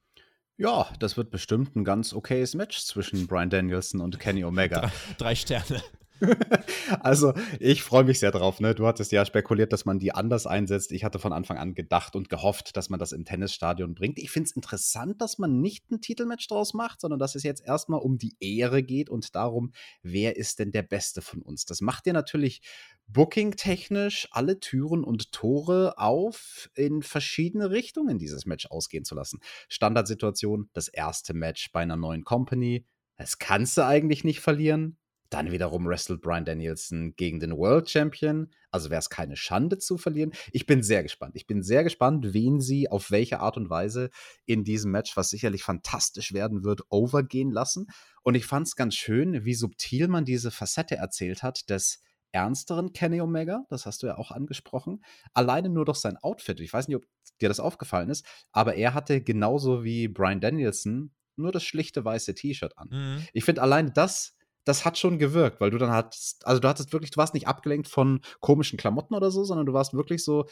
Ja, das wird bestimmt ein ganz okayes Match zwischen Brian Danielson und Kenny Omega. drei, drei Sterne. also, ich freue mich sehr drauf. Ne? Du hattest ja spekuliert, dass man die anders einsetzt. Ich hatte von Anfang an gedacht und gehofft, dass man das im Tennisstadion bringt. Ich finde es interessant, dass man nicht ein Titelmatch draus macht, sondern dass es jetzt erstmal um die Ehre geht und darum, wer ist denn der Beste von uns. Das macht dir natürlich booking-technisch alle Türen und Tore auf, in verschiedene Richtungen dieses Match ausgehen zu lassen. Standardsituation, das erste Match bei einer neuen Company. Das kannst du eigentlich nicht verlieren. Dann wiederum wrestelt Brian Danielson gegen den World Champion. Also wäre es keine Schande zu verlieren. Ich bin sehr gespannt. Ich bin sehr gespannt, wen sie auf welche Art und Weise in diesem Match, was sicherlich fantastisch werden wird, overgehen lassen. Und ich fand es ganz schön, wie subtil man diese Facette erzählt hat des ernsteren Kenny Omega, das hast du ja auch angesprochen, alleine nur durch sein Outfit. Ich weiß nicht, ob dir das aufgefallen ist, aber er hatte genauso wie Brian Danielson nur das schlichte weiße T-Shirt an. Mhm. Ich finde alleine das das hat schon gewirkt, weil du dann hattest, also du hattest wirklich, du warst nicht abgelenkt von komischen Klamotten oder so, sondern du warst wirklich so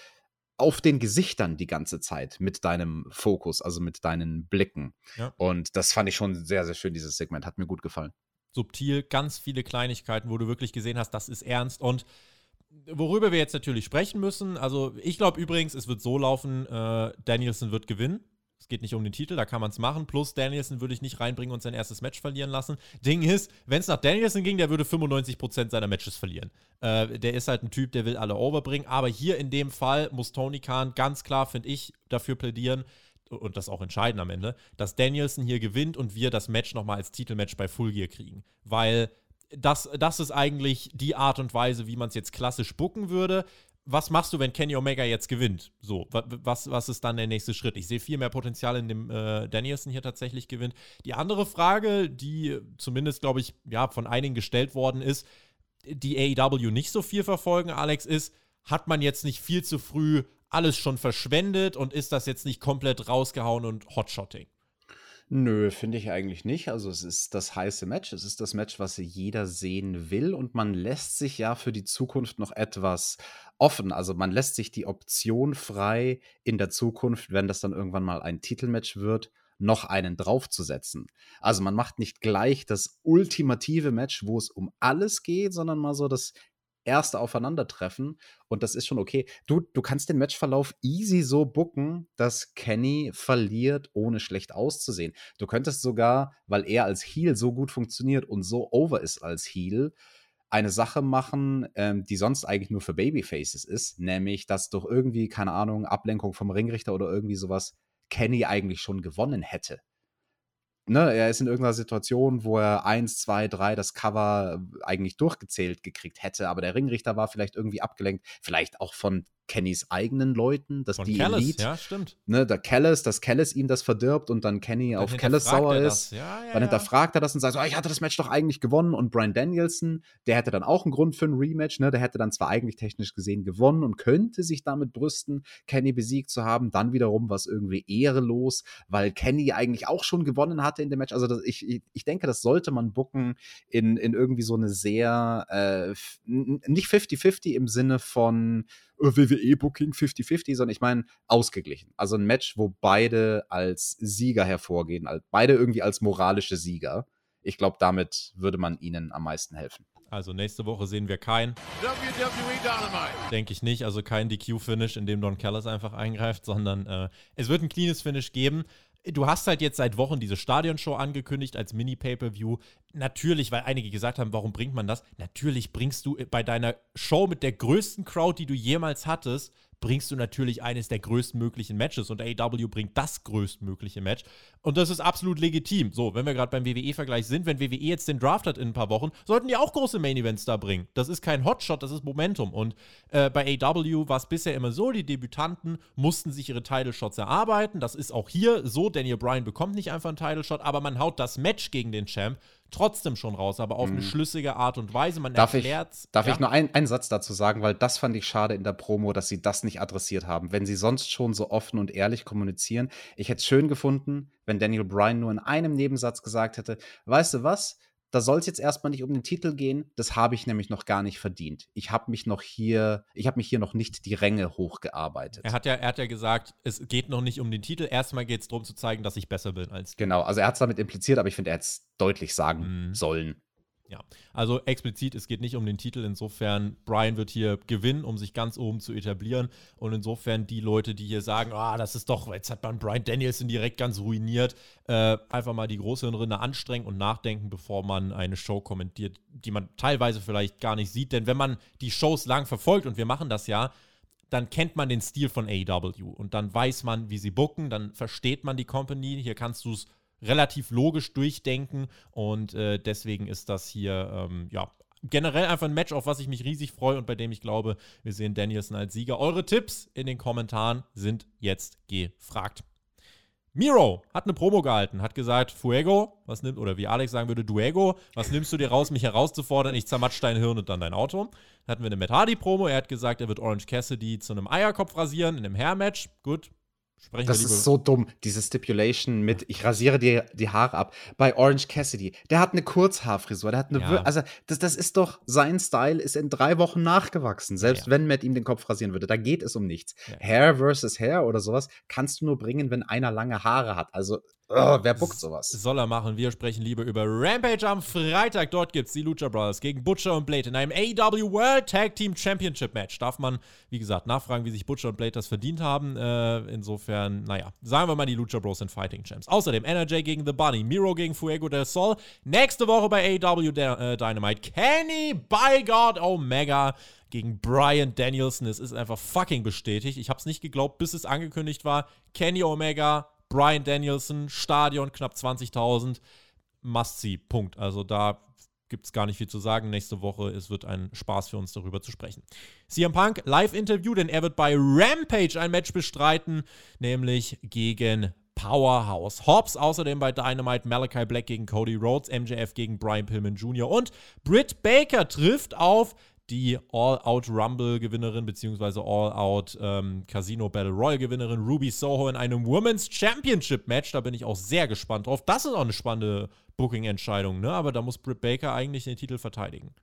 auf den Gesichtern die ganze Zeit mit deinem Fokus, also mit deinen Blicken. Ja. Und das fand ich schon sehr, sehr schön, dieses Segment. Hat mir gut gefallen. Subtil, ganz viele Kleinigkeiten, wo du wirklich gesehen hast, das ist ernst. Und worüber wir jetzt natürlich sprechen müssen, also ich glaube übrigens, es wird so laufen, äh, Danielson wird gewinnen. Es geht nicht um den Titel, da kann man es machen. Plus Danielson würde ich nicht reinbringen und sein erstes Match verlieren lassen. Ding ist, wenn es nach Danielson ging, der würde 95% seiner Matches verlieren. Äh, der ist halt ein Typ, der will alle overbringen. Aber hier in dem Fall muss Tony Khan ganz klar, finde ich, dafür plädieren, und das auch entscheiden am Ende, dass Danielson hier gewinnt und wir das Match nochmal als Titelmatch bei Full Gear kriegen. Weil das, das ist eigentlich die Art und Weise, wie man es jetzt klassisch bucken würde was machst du, wenn Kenny Omega jetzt gewinnt? So, was, was ist dann der nächste Schritt? Ich sehe viel mehr Potenzial in dem äh, Danielson hier tatsächlich gewinnt. Die andere Frage, die zumindest, glaube ich, ja, von einigen gestellt worden ist, die AEW nicht so viel verfolgen, Alex, ist, hat man jetzt nicht viel zu früh alles schon verschwendet und ist das jetzt nicht komplett rausgehauen und Hotshotting? Nö, finde ich eigentlich nicht. Also es ist das heiße Match. Es ist das Match, was jeder sehen will. Und man lässt sich ja für die Zukunft noch etwas offen. Also man lässt sich die Option frei, in der Zukunft, wenn das dann irgendwann mal ein Titelmatch wird, noch einen draufzusetzen. Also man macht nicht gleich das ultimative Match, wo es um alles geht, sondern mal so das erste Aufeinandertreffen und das ist schon okay. Du, du kannst den Matchverlauf easy so bucken, dass Kenny verliert, ohne schlecht auszusehen. Du könntest sogar, weil er als Heel so gut funktioniert und so over ist als Heel, eine Sache machen, ähm, die sonst eigentlich nur für Babyfaces ist, nämlich, dass durch irgendwie, keine Ahnung, Ablenkung vom Ringrichter oder irgendwie sowas Kenny eigentlich schon gewonnen hätte ne, er ist in irgendeiner Situation, wo er eins, zwei, drei das Cover eigentlich durchgezählt gekriegt hätte, aber der Ringrichter war vielleicht irgendwie abgelenkt, vielleicht auch von Kennys eigenen Leuten, dass Von die Callis, Elite, ja, stimmt. Ne, der Callis, dass Callis ihm das verdirbt und dann Kenny dann auf Callis sauer ist. Ja, ja, dann hinterfragt er das und sagt so, oh, ich hatte das Match doch eigentlich gewonnen und Brian Danielson, der hätte dann auch einen Grund für ein Rematch, ne, der hätte dann zwar eigentlich technisch gesehen gewonnen und könnte sich damit brüsten, Kenny besiegt zu haben, dann wiederum was irgendwie ehrelos, weil Kenny eigentlich auch schon gewonnen hatte in dem Match. Also das, ich, ich, ich denke, das sollte man bucken in, in irgendwie so eine sehr, äh, nicht 50-50 im Sinne von WWE-Booking 50-50, sondern ich meine ausgeglichen. Also ein Match, wo beide als Sieger hervorgehen, beide irgendwie als moralische Sieger. Ich glaube, damit würde man ihnen am meisten helfen. Also nächste Woche sehen wir kein WWE Dynamite. Denke ich nicht. Also kein DQ-Finish, in dem Don Callis einfach eingreift, sondern äh, es wird ein cleanes Finish geben du hast halt jetzt seit Wochen diese Stadionshow angekündigt als Mini-Pay-Per-View. Natürlich, weil einige gesagt haben, warum bringt man das? Natürlich bringst du bei deiner Show mit der größten Crowd, die du jemals hattest, bringst du natürlich eines der größtmöglichen Matches und AEW bringt das größtmögliche Match und das ist absolut legitim. So, wenn wir gerade beim WWE-Vergleich sind, wenn WWE jetzt den Draft hat in ein paar Wochen, sollten die auch große Main-Events da bringen. Das ist kein Hotshot, das ist Momentum und äh, bei AEW war es bisher immer so, die Debütanten mussten sich ihre Title-Shots erarbeiten. Das ist auch hier so, Daniel Bryan bekommt nicht einfach einen Title-Shot, aber man haut das Match gegen den Champ trotzdem schon raus, aber auf mhm. eine schlüssige Art und Weise. Man darf erklärt. Ich, darf ja? ich nur ein, einen Satz dazu sagen, weil das fand ich schade in der Promo, dass sie das nicht adressiert haben. Wenn sie sonst schon so offen und ehrlich kommunizieren. Ich hätte es schön gefunden, wenn Daniel Bryan nur in einem Nebensatz gesagt hätte: Weißt du was? Da soll es jetzt erstmal nicht um den Titel gehen. Das habe ich nämlich noch gar nicht verdient. Ich habe mich noch hier, ich habe mich hier noch nicht die Ränge hochgearbeitet. Er hat ja, er hat ja gesagt, es geht noch nicht um den Titel. Erstmal geht es darum zu zeigen, dass ich besser bin als. Genau, also er hat es damit impliziert, aber ich finde, er hätte es deutlich sagen mhm. sollen. Ja, also explizit, es geht nicht um den Titel. Insofern, Brian wird hier gewinnen, um sich ganz oben zu etablieren. Und insofern die Leute, die hier sagen, ah, das ist doch, jetzt hat man Brian Danielson direkt ganz ruiniert, äh, einfach mal die große Hirnrinde anstrengen und nachdenken, bevor man eine Show kommentiert, die man teilweise vielleicht gar nicht sieht. Denn wenn man die Shows lang verfolgt, und wir machen das ja, dann kennt man den Stil von AEW und dann weiß man, wie sie booken, dann versteht man die Company. Hier kannst du es relativ logisch durchdenken und äh, deswegen ist das hier, ähm, ja, generell einfach ein Match, auf was ich mich riesig freue und bei dem ich glaube, wir sehen Danielson als Sieger. Eure Tipps in den Kommentaren sind jetzt gefragt. Miro hat eine Promo gehalten, hat gesagt, Fuego, was nimmt, oder wie Alex sagen würde, Duego, was nimmst du dir raus, mich herauszufordern? Ich zermatsch dein Hirn und dann dein Auto. Dann hatten wir eine Matt Hardy-Promo, er hat gesagt, er wird Orange Cassidy zu einem Eierkopf rasieren in einem Hair-Match. Gut, Sprechen das ist so dumm, diese Stipulation mit, ich rasiere dir die Haare ab. Bei Orange Cassidy, der hat eine Kurzhaarfrisur, der hat eine, ja. also das, das ist doch, sein Style ist in drei Wochen nachgewachsen, selbst ja. wenn Matt ihm den Kopf rasieren würde. Da geht es um nichts. Ja. Hair versus Hair oder sowas kannst du nur bringen, wenn einer lange Haare hat. Also Oh, wer buckt sowas? Soll er machen. Wir sprechen lieber über Rampage am Freitag. Dort gibt es die Lucha Brothers gegen Butcher und Blade in einem AW World Tag Team Championship Match. Darf man, wie gesagt, nachfragen, wie sich Butcher und Blade das verdient haben. Äh, insofern, naja, sagen wir mal, die Lucha Bros sind Fighting Champs. Außerdem NRJ gegen The Bunny, Miro gegen Fuego del Sol. Nächste Woche bei AW äh, Dynamite Kenny by God Omega gegen Brian Danielson. Es ist einfach fucking bestätigt. Ich habe es nicht geglaubt, bis es angekündigt war. Kenny Omega Brian Danielson, Stadion, knapp 20.000. Must-see, Punkt. Also da gibt es gar nicht viel zu sagen. Nächste Woche, es wird ein Spaß für uns darüber zu sprechen. CM Punk, Live-Interview, denn er wird bei Rampage ein Match bestreiten, nämlich gegen Powerhouse. Hobbs außerdem bei Dynamite, Malachi Black gegen Cody Rhodes, MJF gegen Brian Pillman Jr. und Britt Baker trifft auf die All-Out Rumble-Gewinnerin bzw. All-Out ähm, Casino Battle Royal-Gewinnerin Ruby Soho in einem Women's Championship-Match. Da bin ich auch sehr gespannt drauf. Das ist auch eine spannende Booking-Entscheidung, ne? aber da muss Britt Baker eigentlich den Titel verteidigen.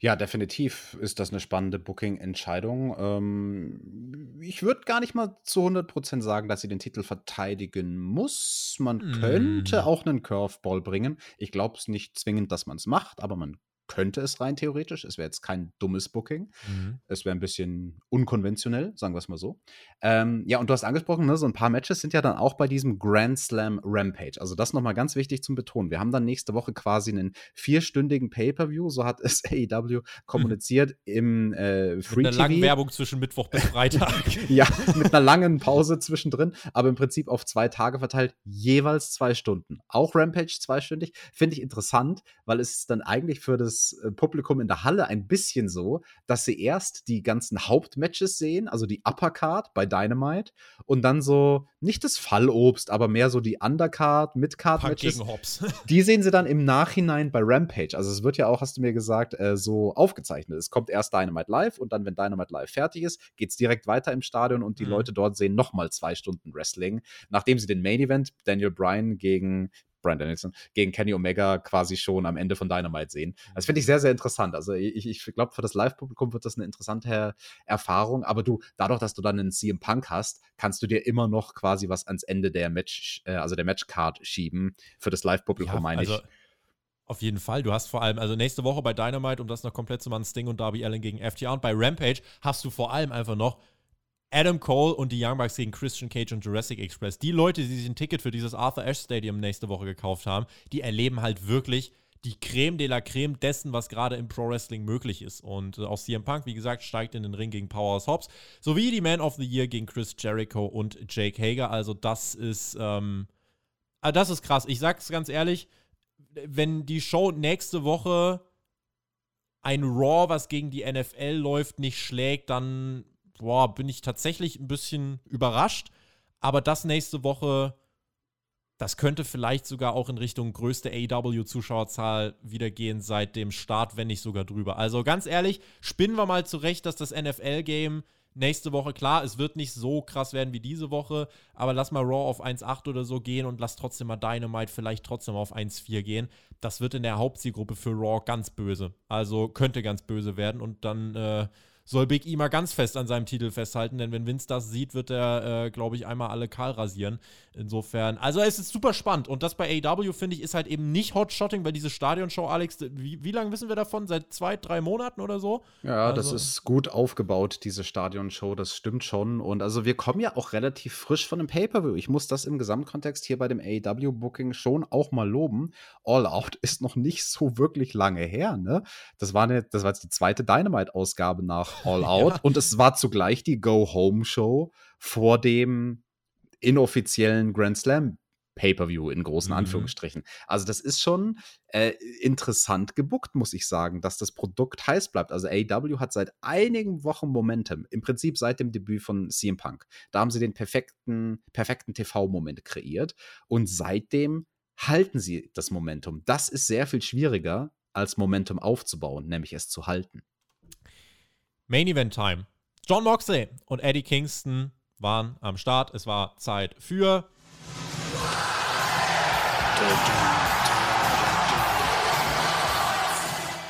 Ja, definitiv ist das eine spannende Booking-Entscheidung. Ähm, ich würde gar nicht mal zu 100% sagen, dass sie den Titel verteidigen muss. Man mm. könnte auch einen Curveball bringen. Ich glaube es nicht zwingend, dass man es macht, aber man könnte es rein theoretisch. Es wäre jetzt kein dummes Booking. Mhm. Es wäre ein bisschen unkonventionell, sagen wir es mal so. Ähm, ja, und du hast angesprochen, ne, so ein paar Matches sind ja dann auch bei diesem Grand Slam Rampage. Also das nochmal ganz wichtig zum Betonen. Wir haben dann nächste Woche quasi einen vierstündigen Pay-Per-View, so hat es AEW kommuniziert, im äh, Free Mit einer langen Werbung zwischen Mittwoch bis Freitag. ja, mit einer langen Pause zwischendrin, aber im Prinzip auf zwei Tage verteilt, jeweils zwei Stunden. Auch Rampage zweistündig. Finde ich interessant, weil es dann eigentlich für das das äh, Publikum in der Halle ein bisschen so, dass sie erst die ganzen Hauptmatches sehen, also die Uppercard bei Dynamite und dann so nicht das Fallobst, aber mehr so die Undercard, Midcard Matches. die sehen sie dann im Nachhinein bei Rampage. Also es wird ja auch, hast du mir gesagt, äh, so aufgezeichnet. Es kommt erst Dynamite live und dann, wenn Dynamite live fertig ist, geht es direkt weiter im Stadion und die mhm. Leute dort sehen nochmal zwei Stunden Wrestling, nachdem sie den Main Event Daniel Bryan gegen Brian Danielson, gegen Kenny Omega quasi schon am Ende von Dynamite sehen. Das finde ich sehr, sehr interessant. Also ich, ich glaube, für das Live-Publikum wird das eine interessante Erfahrung. Aber du, dadurch, dass du dann einen CM Punk hast, kannst du dir immer noch quasi was ans Ende der Match, äh, also der Matchcard schieben. Für das Live-Publikum ja, meine also ich. Auf jeden Fall. Du hast vor allem, also nächste Woche bei Dynamite, um das noch komplett zu machen, Sting und Darby Allen gegen FTR. Und bei Rampage hast du vor allem einfach noch Adam Cole und die Young Bucks gegen Christian Cage und Jurassic Express. Die Leute, die sich ein Ticket für dieses Arthur Ashe Stadium nächste Woche gekauft haben, die erleben halt wirklich die Creme de la Creme dessen, was gerade im Pro Wrestling möglich ist. Und äh, auch CM Punk, wie gesagt, steigt in den Ring gegen Powerhouse Hobbs, sowie die Man of the Year gegen Chris Jericho und Jake Hager. Also das ist, ähm, ah, das ist krass. Ich sag's ganz ehrlich, wenn die Show nächste Woche ein Raw, was gegen die NFL läuft, nicht schlägt, dann boah, bin ich tatsächlich ein bisschen überrascht. Aber das nächste Woche, das könnte vielleicht sogar auch in Richtung größte AEW-Zuschauerzahl wieder gehen seit dem Start, wenn nicht sogar drüber. Also ganz ehrlich, spinnen wir mal zurecht, dass das NFL-Game nächste Woche, klar, es wird nicht so krass werden wie diese Woche, aber lass mal Raw auf 1,8 oder so gehen und lass trotzdem mal Dynamite vielleicht trotzdem auf 1,4 gehen. Das wird in der Hauptzielgruppe für Raw ganz böse. Also könnte ganz böse werden und dann äh, soll Big E mal ganz fest an seinem Titel festhalten, denn wenn Vince das sieht, wird er, äh, glaube ich, einmal alle kahl rasieren. Insofern, also es ist super spannend und das bei AW finde ich ist halt eben nicht Hotshotting, weil diese Stadionshow, Alex, wie, wie lange wissen wir davon? Seit zwei, drei Monaten oder so? Ja, also. das ist gut aufgebaut, diese Stadionshow, das stimmt schon und also wir kommen ja auch relativ frisch von einem Pay-Per-View. Ich muss das im Gesamtkontext hier bei dem AW-Booking schon auch mal loben. All Out ist noch nicht so wirklich lange her, ne? Das war, eine, das war jetzt die zweite Dynamite-Ausgabe nach All Out. Ja. Und es war zugleich die Go-Home-Show vor dem inoffiziellen Grand Slam Pay-per-view in großen mhm. Anführungsstrichen. Also das ist schon äh, interessant gebuckt, muss ich sagen, dass das Produkt heiß bleibt. Also AW hat seit einigen Wochen Momentum, im Prinzip seit dem Debüt von CM Punk. Da haben sie den perfekten, perfekten TV-Moment kreiert und seitdem halten sie das Momentum. Das ist sehr viel schwieriger, als Momentum aufzubauen, nämlich es zu halten. Main Event Time. John Moxley und Eddie Kingston waren am Start. Es war Zeit für.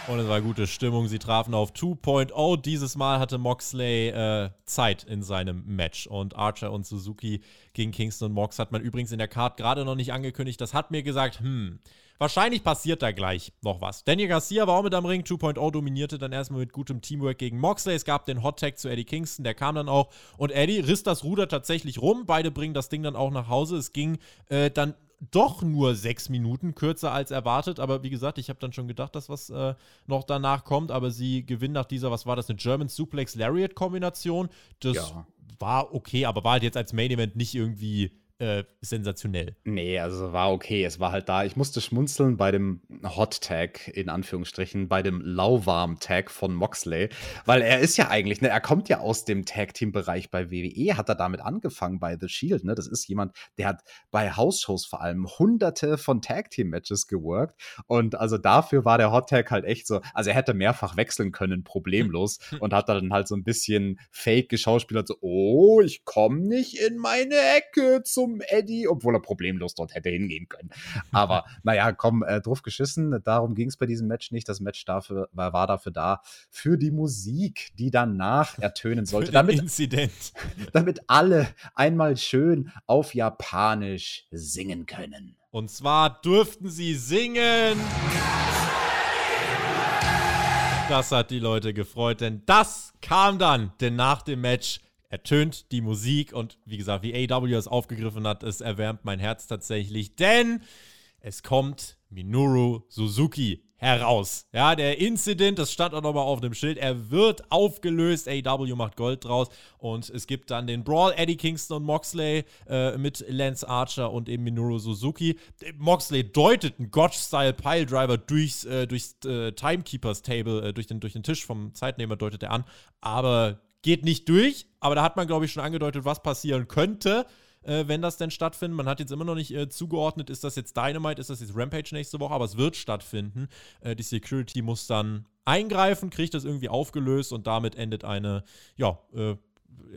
Und es war gute Stimmung. Sie trafen auf 2.0. Dieses Mal hatte Moxley äh, Zeit in seinem Match. Und Archer und Suzuki gegen Kingston und Mox hat man übrigens in der Card gerade noch nicht angekündigt. Das hat mir gesagt, hm, Wahrscheinlich passiert da gleich noch was. Daniel Garcia war auch mit am Ring. 2.0 dominierte dann erstmal mit gutem Teamwork gegen Moxley. Es gab den Hot Tag zu Eddie Kingston, der kam dann auch. Und Eddie riss das Ruder tatsächlich rum. Beide bringen das Ding dann auch nach Hause. Es ging äh, dann doch nur sechs Minuten, kürzer als erwartet. Aber wie gesagt, ich habe dann schon gedacht, dass was äh, noch danach kommt. Aber sie gewinnen nach dieser, was war das, eine German Suplex Lariat Kombination. Das ja. war okay, aber war halt jetzt als Main Event nicht irgendwie äh, sensationell. Nee, also war okay. Es war halt da. Ich musste schmunzeln bei dem Hot Tag, in Anführungsstrichen, bei dem Lauwarm Tag von Moxley, weil er ist ja eigentlich, ne, er kommt ja aus dem Tag Team Bereich bei WWE, hat er damit angefangen bei The Shield, ne? Das ist jemand, der hat bei House-Shows vor allem hunderte von Tag Team Matches geworkt und also dafür war der Hot Tag halt echt so, also er hätte mehrfach wechseln können, problemlos und hat dann halt so ein bisschen fake geschauspielert, so, oh, ich komme nicht in meine Ecke zum zum Eddie, obwohl er problemlos dort hätte hingehen können. Aber naja, komm, äh, drauf geschissen. Darum ging es bei diesem Match nicht. Das Match dafür, war, war dafür da, für die Musik, die danach ertönen sollte. damit, Inzident. damit alle einmal schön auf Japanisch singen können. Und zwar durften sie singen. Das hat die Leute gefreut, denn das kam dann. Denn nach dem Match ertönt die Musik und wie gesagt, wie AW es aufgegriffen hat, es erwärmt mein Herz tatsächlich, denn es kommt Minoru Suzuki heraus. Ja, der Incident, das stand auch nochmal auf dem Schild, er wird aufgelöst, AW macht Gold draus und es gibt dann den Brawl, Eddie Kingston und Moxley äh, mit Lance Archer und eben Minoru Suzuki. Moxley deutet einen Gotch-Style Piledriver durchs, äh, durchs äh, Timekeepers Table, äh, durch, den, durch den Tisch vom Zeitnehmer deutet er an, aber geht nicht durch, aber da hat man, glaube ich, schon angedeutet, was passieren könnte, äh, wenn das denn stattfindet. Man hat jetzt immer noch nicht äh, zugeordnet, ist das jetzt Dynamite, ist das jetzt Rampage nächste Woche, aber es wird stattfinden. Äh, die Security muss dann eingreifen, kriegt das irgendwie aufgelöst und damit endet eine, ja, äh,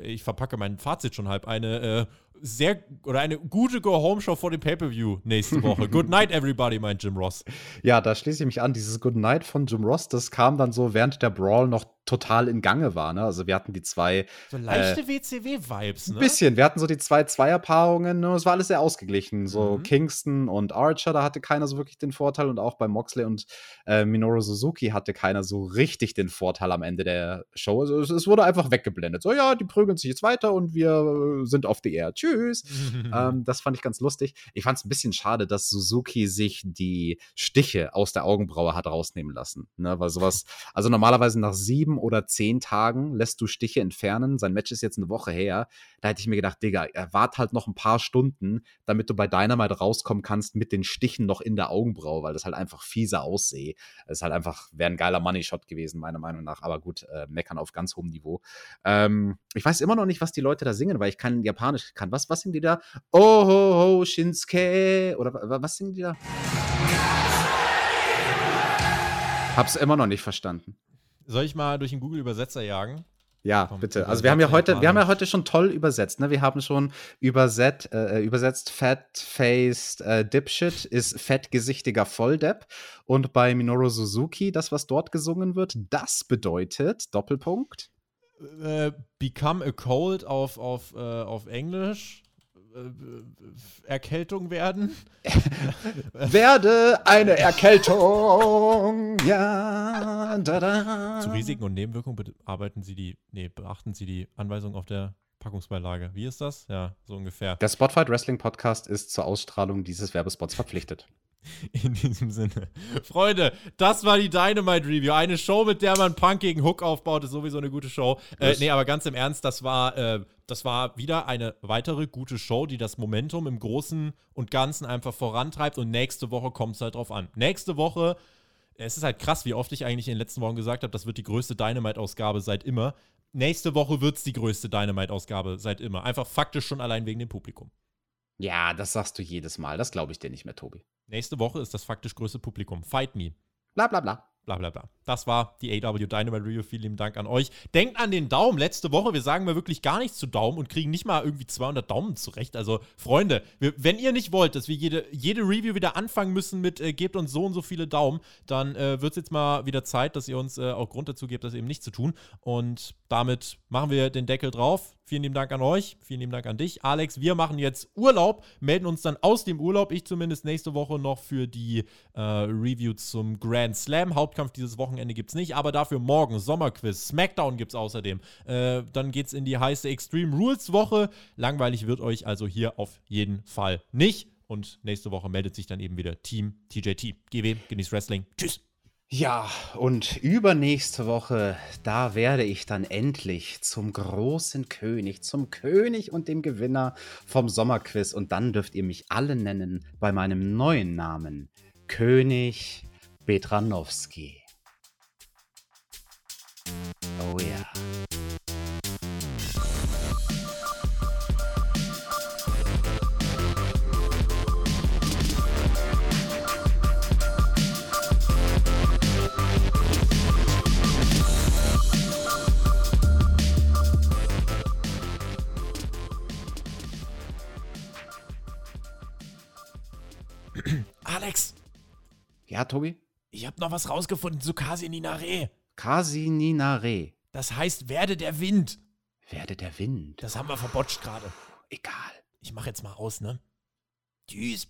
ich verpacke mein Fazit schon halb, eine äh, sehr oder eine gute Go-Home-Show vor dem Pay-Per-View nächste Woche. Good night, everybody, meint Jim Ross. Ja, da schließe ich mich an. Dieses Good night von Jim Ross, das kam dann so während der Brawl noch total in Gange war. Ne? Also wir hatten die zwei. So leichte äh, WCW-Vibes, ne? Ein bisschen. Wir hatten so die zwei Zweierpaarungen. Ne? Es war alles sehr ausgeglichen. So mhm. Kingston und Archer, da hatte keiner so wirklich den Vorteil. Und auch bei Moxley und äh, Minoru Suzuki hatte keiner so richtig den Vorteil am Ende der Show. Also es, es, wurde einfach weggeblendet. So, ja, die prügeln sich jetzt weiter und wir sind auf the air. Tschüss. ähm, das fand ich ganz lustig. Ich fand es ein bisschen schade, dass Suzuki sich die Stiche aus der Augenbraue hat rausnehmen lassen. Ne? Weil sowas, also normalerweise nach sieben oder zehn Tagen lässt du Stiche entfernen. Sein Match ist jetzt eine Woche her. Da hätte ich mir gedacht, Digga, erwart halt noch ein paar Stunden, damit du bei Dynamite rauskommen kannst mit den Stichen noch in der Augenbraue, weil das halt einfach fieser aussehe. Das ist halt einfach, wäre ein geiler Money-Shot gewesen, meiner Meinung nach. Aber gut, äh, meckern auf ganz hohem Niveau. Ähm, ich weiß immer noch nicht, was die Leute da singen, weil ich kein Japanisch kann. Was, was singen die da? Oh, ho, ho, Shinsuke. Oder was singen die da? Hab's immer noch nicht verstanden. Soll ich mal durch den Google-Übersetzer jagen? Ja, Komm, bitte. Also wir haben ja heute, wir haben ja heute schon toll übersetzt. Ne? Wir haben schon überset, äh, übersetzt Fat-faced äh, Dipshit ist fettgesichtiger Volldepp. Und bei Minoru Suzuki, das, was dort gesungen wird, das bedeutet Doppelpunkt. Äh, become a cold auf, auf, äh, auf Englisch. Äh, Erkältung werden? Werde eine Erkältung. Ja. Da, da. Zu Risiken und Nebenwirkungen bearbeiten Sie die, nee, beachten Sie die Anweisung auf der Packungsbeilage. Wie ist das? Ja, so ungefähr. Der Spotfight Wrestling Podcast ist zur Ausstrahlung dieses Werbespots verpflichtet. In diesem Sinne. Freunde, das war die Dynamite Review. Eine Show, mit der man Punk gegen Hook aufbaut, ist sowieso eine gute Show. Äh, nee, aber ganz im Ernst, das war, äh, das war wieder eine weitere gute Show, die das Momentum im Großen und Ganzen einfach vorantreibt. Und nächste Woche kommt es halt drauf an. Nächste Woche, es ist halt krass, wie oft ich eigentlich in den letzten Wochen gesagt habe, das wird die größte Dynamite-Ausgabe seit immer. Nächste Woche wird es die größte Dynamite-Ausgabe seit immer. Einfach faktisch schon allein wegen dem Publikum. Ja, das sagst du jedes Mal. Das glaube ich dir nicht mehr, Tobi. Nächste Woche ist das faktisch größte Publikum. Fight me. Bla bla bla bla bla bla. Das war die AW Dynamite Review. Vielen lieben Dank an euch. Denkt an den Daumen. Letzte Woche, wir sagen mal wirklich gar nichts zu Daumen und kriegen nicht mal irgendwie 200 Daumen zurecht. Also, Freunde, wir, wenn ihr nicht wollt, dass wir jede, jede Review wieder anfangen müssen mit äh, gebt uns so und so viele Daumen, dann äh, wird es jetzt mal wieder Zeit, dass ihr uns äh, auch Grund dazu gebt, das eben nicht zu tun. Und damit machen wir den Deckel drauf. Vielen lieben Dank an euch. Vielen lieben Dank an dich, Alex. Wir machen jetzt Urlaub, melden uns dann aus dem Urlaub. Ich zumindest nächste Woche noch für die äh, Review zum Grand Slam. Hauptkampf dieses Wochenende gibt es nicht, aber dafür morgen Sommerquiz. Smackdown gibt es außerdem. Äh, dann geht es in die heiße Extreme Rules Woche. Langweilig wird euch also hier auf jeden Fall nicht. Und nächste Woche meldet sich dann eben wieder Team TJT. GW, genießt Wrestling. Tschüss. Ja, und übernächste Woche, da werde ich dann endlich zum großen König, zum König und dem Gewinner vom Sommerquiz. Und dann dürft ihr mich alle nennen bei meinem neuen Namen. König Betranowski. Oh ja. Alex, Ja, Tobi? ich habe noch was rausgefunden zu Kasi Ninare. Kasininare. Das heißt, werde der Wind. Werde der Wind. Das haben wir verbotscht gerade. Egal. Ich mache jetzt mal aus, ne? Tschüss.